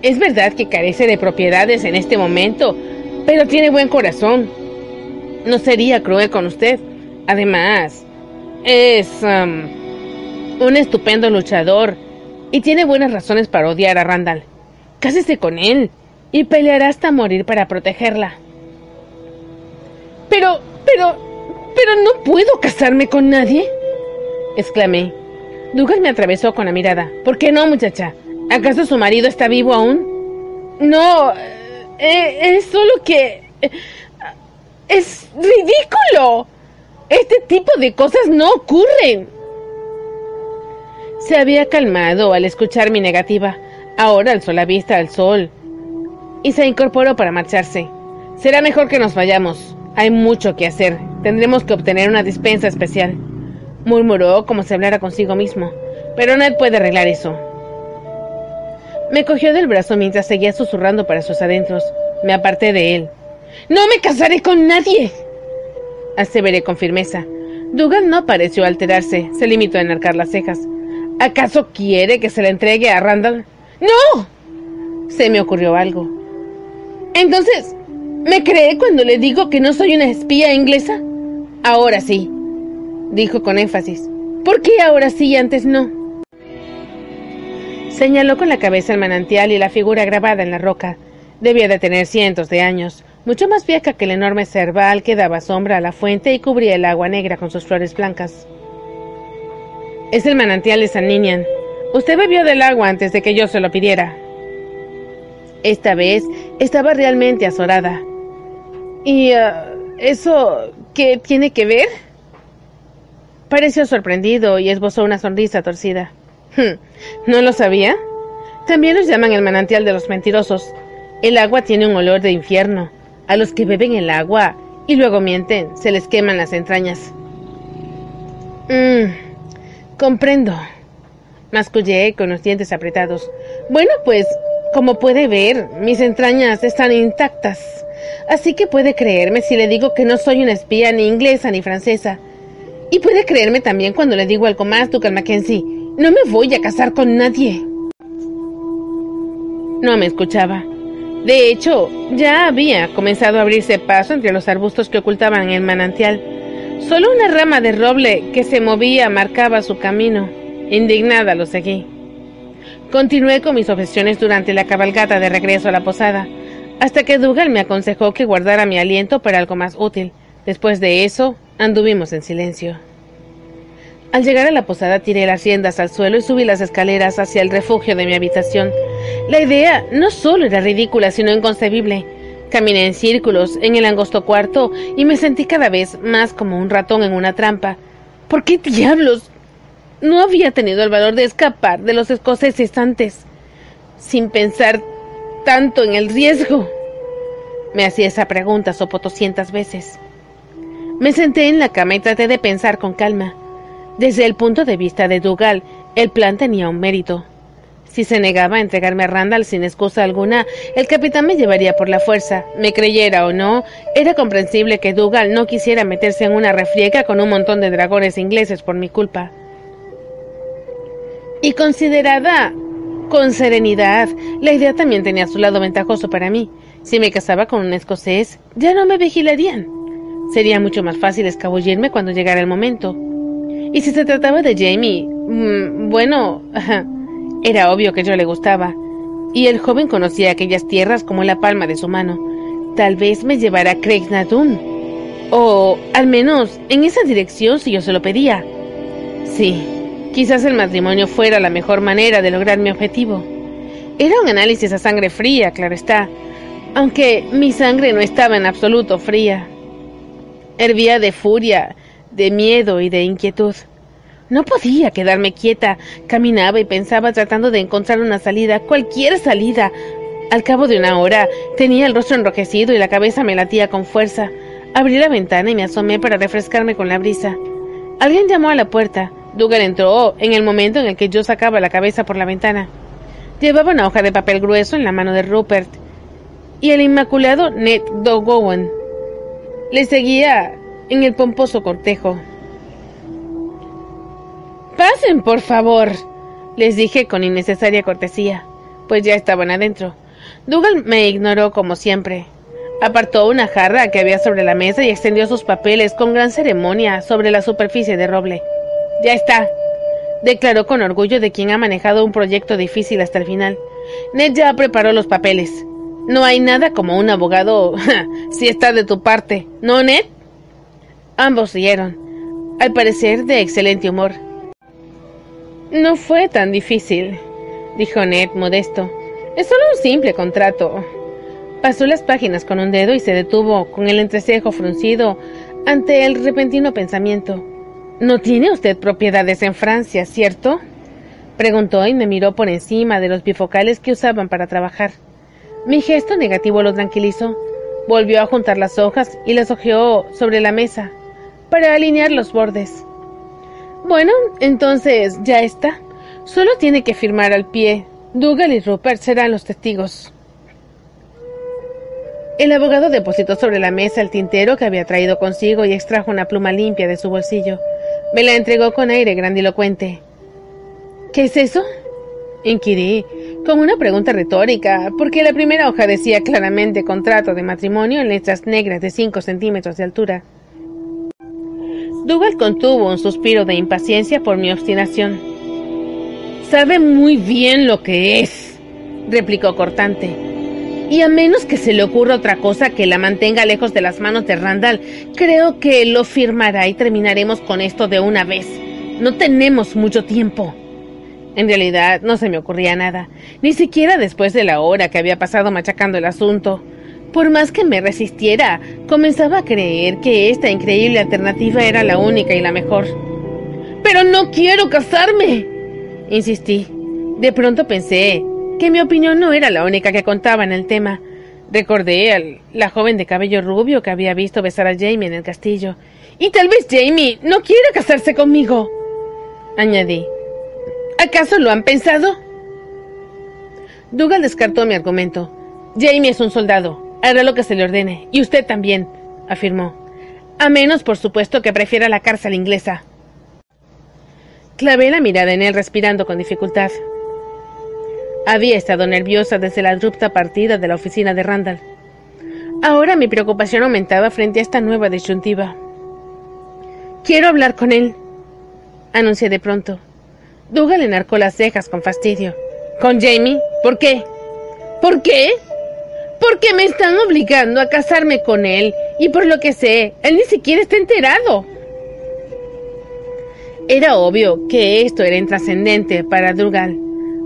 Es verdad que carece de propiedades en este momento, pero tiene buen corazón. No sería cruel con usted. Además, es um, un estupendo luchador y tiene buenas razones para odiar a Randall. Cásese con él y peleará hasta morir para protegerla. Pero, pero, pero no puedo casarme con nadie, exclamé. Dougal me atravesó con la mirada. ¿Por qué no, muchacha? ¿Acaso su marido está vivo aún? No, eh, es solo que... Eh, es ridículo. Este tipo de cosas no ocurren. Se había calmado al escuchar mi negativa. Ahora alzó la vista al sol y se incorporó para marcharse. Será mejor que nos vayamos. Hay mucho que hacer. Tendremos que obtener una dispensa especial. Murmuró como si hablara consigo mismo. Pero nadie puede arreglar eso. Me cogió del brazo mientras seguía susurrando para sus adentros. Me aparté de él. No me casaré con nadie. Aseveré con firmeza. Dougal no pareció alterarse. Se limitó a enarcar las cejas. ¿Acaso quiere que se le entregue a Randall? ¡No! Se me ocurrió algo. Entonces, ¿me cree cuando le digo que no soy una espía inglesa? Ahora sí, dijo con énfasis. ¿Por qué ahora sí y antes no? Señaló con la cabeza el manantial y la figura grabada en la roca. Debía de tener cientos de años, mucho más vieja que el enorme cerval que daba sombra a la fuente y cubría el agua negra con sus flores blancas. Es el manantial de San Ninian, Usted bebió del agua antes de que yo se lo pidiera. Esta vez estaba realmente azorada. ¿Y uh, eso qué tiene que ver? Pareció sorprendido y esbozó una sonrisa torcida. Hmm, ¿No lo sabía? También los llaman el manantial de los mentirosos. El agua tiene un olor de infierno. A los que beben el agua y luego mienten, se les queman las entrañas. Mm, comprendo. Mascullé con los dientes apretados. Bueno, pues, como puede ver, mis entrañas están intactas. Así que puede creerme si le digo que no soy una espía ni inglesa ni francesa. Y puede creerme también cuando le digo algo más, Ducal Mackenzie. No me voy a casar con nadie. No me escuchaba. De hecho, ya había comenzado a abrirse paso entre los arbustos que ocultaban el manantial. Solo una rama de roble que se movía marcaba su camino. Indignada lo seguí. Continué con mis obsesiones durante la cabalgata de regreso a la posada, hasta que Dougal me aconsejó que guardara mi aliento para algo más útil. Después de eso, anduvimos en silencio. Al llegar a la posada tiré las riendas al suelo y subí las escaleras hacia el refugio de mi habitación. La idea no solo era ridícula, sino inconcebible. Caminé en círculos en el angosto cuarto y me sentí cada vez más como un ratón en una trampa. ¿Por qué diablos? No había tenido el valor de escapar de los escoceses antes, sin pensar tanto en el riesgo. Me hacía esa pregunta sopotoscientas veces. Me senté en la cama y traté de pensar con calma. Desde el punto de vista de Dougal, el plan tenía un mérito. Si se negaba a entregarme a Randall sin excusa alguna, el capitán me llevaría por la fuerza. Me creyera o no, era comprensible que Dougal no quisiera meterse en una refriega con un montón de dragones ingleses por mi culpa. Y considerada con serenidad, la idea también tenía su lado ventajoso para mí. Si me casaba con un escocés, ya no me vigilarían. Sería mucho más fácil escabullirme cuando llegara el momento. Y si se trataba de Jamie, mm, bueno, era obvio que yo le gustaba. Y el joven conocía aquellas tierras como la palma de su mano. Tal vez me llevara a Craig Nadun. O al menos en esa dirección si yo se lo pedía. Sí, quizás el matrimonio fuera la mejor manera de lograr mi objetivo. Era un análisis a sangre fría, claro está, aunque mi sangre no estaba en absoluto fría. Hervía de furia de miedo y de inquietud. No podía quedarme quieta. Caminaba y pensaba tratando de encontrar una salida, cualquier salida. Al cabo de una hora tenía el rostro enrojecido y la cabeza me latía con fuerza. Abrí la ventana y me asomé para refrescarme con la brisa. Alguien llamó a la puerta. Dougal entró en el momento en el que yo sacaba la cabeza por la ventana. Llevaba una hoja de papel grueso en la mano de Rupert y el inmaculado Ned Dogowan. Le seguía en el pomposo cortejo. Pasen, por favor, les dije con innecesaria cortesía, pues ya estaban adentro. Dougal me ignoró como siempre. Apartó una jarra que había sobre la mesa y extendió sus papeles con gran ceremonia sobre la superficie de roble. Ya está, declaró con orgullo de quien ha manejado un proyecto difícil hasta el final. Ned ya preparó los papeles. No hay nada como un abogado si está de tu parte, ¿no, Ned? Ambos rieron, al parecer de excelente humor. No fue tan difícil, dijo Ned modesto. Es solo un simple contrato. Pasó las páginas con un dedo y se detuvo con el entrecejo fruncido ante el repentino pensamiento. No tiene usted propiedades en Francia, ¿cierto? preguntó y me miró por encima de los bifocales que usaban para trabajar. Mi gesto negativo lo tranquilizó. Volvió a juntar las hojas y las hojeó sobre la mesa para alinear los bordes. Bueno, entonces ya está. Solo tiene que firmar al pie. Dougal y Rupert serán los testigos. El abogado depositó sobre la mesa el tintero que había traído consigo y extrajo una pluma limpia de su bolsillo. Me la entregó con aire grandilocuente. ¿Qué es eso? inquirí, con una pregunta retórica, porque la primera hoja decía claramente contrato de matrimonio en letras negras de cinco centímetros de altura. Dougal contuvo un suspiro de impaciencia por mi obstinación. Sabe muy bien lo que es, replicó cortante. Y a menos que se le ocurra otra cosa que la mantenga lejos de las manos de Randall, creo que lo firmará y terminaremos con esto de una vez. No tenemos mucho tiempo. En realidad no se me ocurría nada, ni siquiera después de la hora que había pasado machacando el asunto. Por más que me resistiera, comenzaba a creer que esta increíble alternativa era la única y la mejor. Pero no quiero casarme, insistí. De pronto pensé que mi opinión no era la única que contaba en el tema. Recordé a la joven de cabello rubio que había visto besar a Jamie en el castillo. Y tal vez Jamie no quiera casarse conmigo, añadí. ¿Acaso lo han pensado? Dougal descartó mi argumento. Jamie es un soldado. Hará lo que se le ordene. Y usted también, afirmó. A menos, por supuesto, que prefiera la cárcel inglesa. Clavé la mirada en él respirando con dificultad. Había estado nerviosa desde la abrupta partida de la oficina de Randall. Ahora mi preocupación aumentaba frente a esta nueva disyuntiva. Quiero hablar con él, anuncié de pronto. Dougal enarcó las cejas con fastidio. ¿Con Jamie? ¿Por qué? ¿Por qué? Porque me están obligando a casarme con él y por lo que sé, él ni siquiera está enterado. Era obvio que esto era intrascendente para Dougal,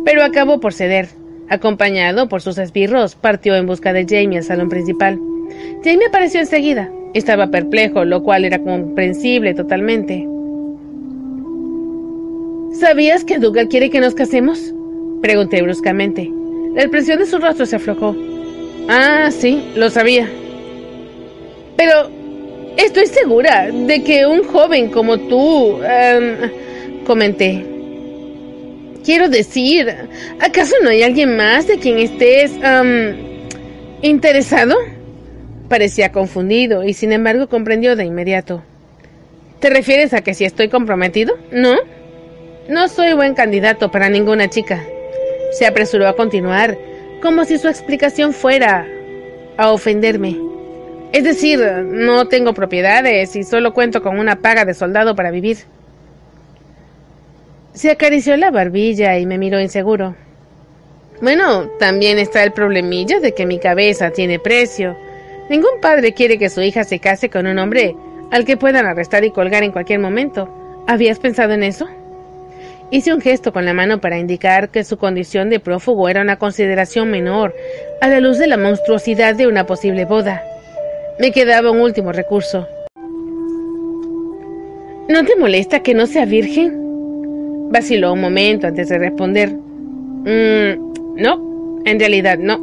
pero acabó por ceder. Acompañado por sus esbirros, partió en busca de Jamie al salón principal. Jamie apareció enseguida. Estaba perplejo, lo cual era comprensible totalmente. ¿Sabías que Dougal quiere que nos casemos? Pregunté bruscamente. La expresión de su rostro se aflojó. Ah, sí, lo sabía. Pero estoy segura de que un joven como tú... Em, comenté. Quiero decir, ¿acaso no hay alguien más de quien estés... Em, interesado? Parecía confundido y sin embargo comprendió de inmediato. ¿Te refieres a que si estoy comprometido? ¿No? No soy buen candidato para ninguna chica. Se apresuró a continuar, como si su explicación fuera a ofenderme. Es decir, no tengo propiedades y solo cuento con una paga de soldado para vivir. Se acarició la barbilla y me miró inseguro. Bueno, también está el problemilla de que mi cabeza tiene precio Ningún padre quiere que su hija se case con un hombre al que puedan arrestar y colgar en cualquier momento. ¿Habías pensado en eso? Hice un gesto con la mano para indicar que su condición de prófugo era una consideración menor a la luz de la monstruosidad de una posible boda. Me quedaba un último recurso. ¿No te molesta que no sea virgen? Vaciló un momento antes de responder. Mm, no, en realidad no,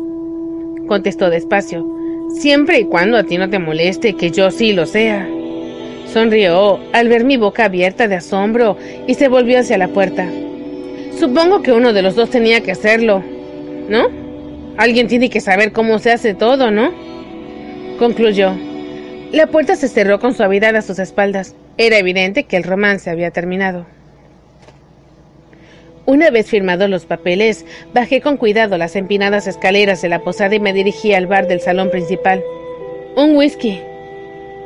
contestó despacio siempre y cuando a ti no te moleste que yo sí lo sea. Sonrió al ver mi boca abierta de asombro y se volvió hacia la puerta. Supongo que uno de los dos tenía que hacerlo, ¿no? Alguien tiene que saber cómo se hace todo, ¿no? Concluyó. La puerta se cerró con suavidad a sus espaldas. Era evidente que el romance había terminado. Una vez firmados los papeles, bajé con cuidado las empinadas escaleras de la posada y me dirigí al bar del salón principal. Un whisky.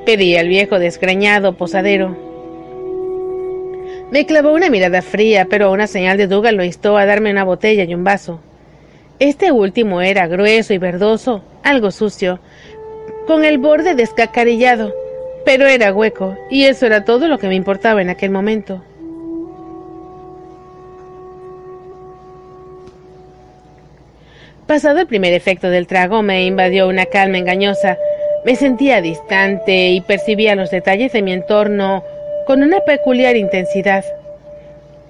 Pedí al viejo desgreñado posadero. Me clavó una mirada fría, pero una señal de Dougal lo instó a darme una botella y un vaso. Este último era grueso y verdoso, algo sucio, con el borde descacarillado, pero era hueco, y eso era todo lo que me importaba en aquel momento. Pasado el primer efecto del trago, me invadió una calma engañosa. Me sentía distante y percibía los detalles de mi entorno con una peculiar intensidad.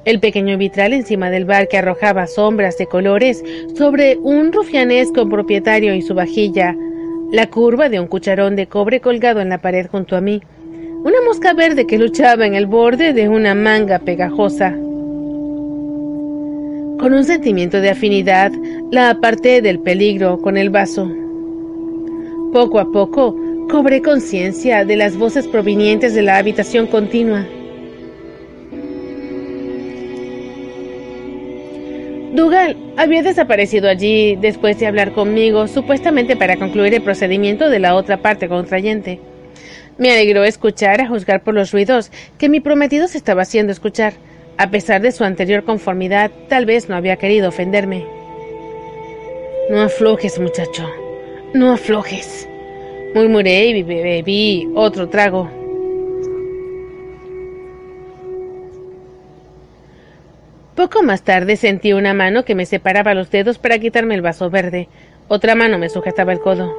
El pequeño vitral encima del bar que arrojaba sombras de colores sobre un rufianesco propietario y su vajilla, la curva de un cucharón de cobre colgado en la pared junto a mí, una mosca verde que luchaba en el borde de una manga pegajosa. Con un sentimiento de afinidad, la aparté del peligro con el vaso. Poco a poco, cobré conciencia de las voces provenientes de la habitación continua. Dougal había desaparecido allí después de hablar conmigo, supuestamente para concluir el procedimiento de la otra parte contrayente. Me alegró escuchar, a juzgar por los ruidos, que mi prometido se estaba haciendo escuchar. A pesar de su anterior conformidad, tal vez no había querido ofenderme. No aflojes, muchacho. No aflojes. Murmuré y bebí otro trago. Poco más tarde sentí una mano que me separaba los dedos para quitarme el vaso verde. Otra mano me sujetaba el codo.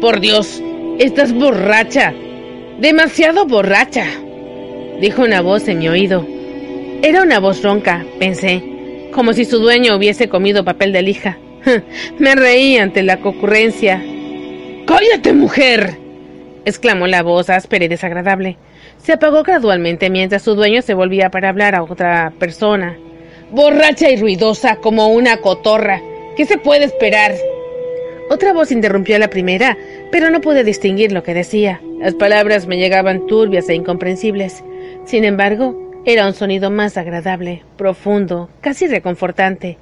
Por Dios, estás borracha. Demasiado borracha dijo una voz en mi oído. Era una voz ronca, pensé, como si su dueño hubiese comido papel de lija. Me reí ante la concurrencia. ¡Cállate, mujer! exclamó la voz áspera y desagradable. Se apagó gradualmente mientras su dueño se volvía para hablar a otra persona. Borracha y ruidosa como una cotorra. ¿Qué se puede esperar? Otra voz interrumpió a la primera, pero no pude distinguir lo que decía. Las palabras me llegaban turbias e incomprensibles. Sin embargo, Era un sonido más agradable, profundo, casi reconfortante.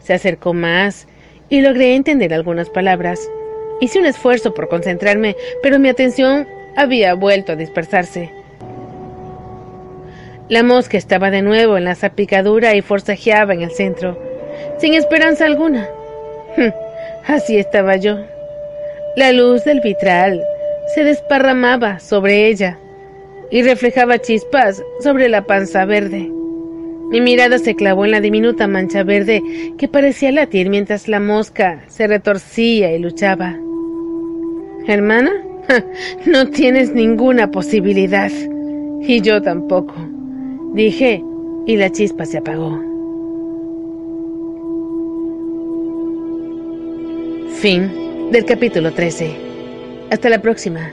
Se acercó más y logré entender algunas palabras. Hice un esfuerzo por concentrarme, pero mi atención había vuelto a dispersarse. La mosca estaba de nuevo en la zapicadura y forcejeaba en el centro, sin esperanza alguna. Así estaba yo. La luz del vitral se desparramaba sobre ella y reflejaba chispas sobre la panza verde. Mi mirada se clavó en la diminuta mancha verde que parecía latir mientras la mosca se retorcía y luchaba. Hermana, no tienes ninguna posibilidad. Y yo tampoco. Dije, y la chispa se apagó. Fin del capítulo 13. Hasta la próxima.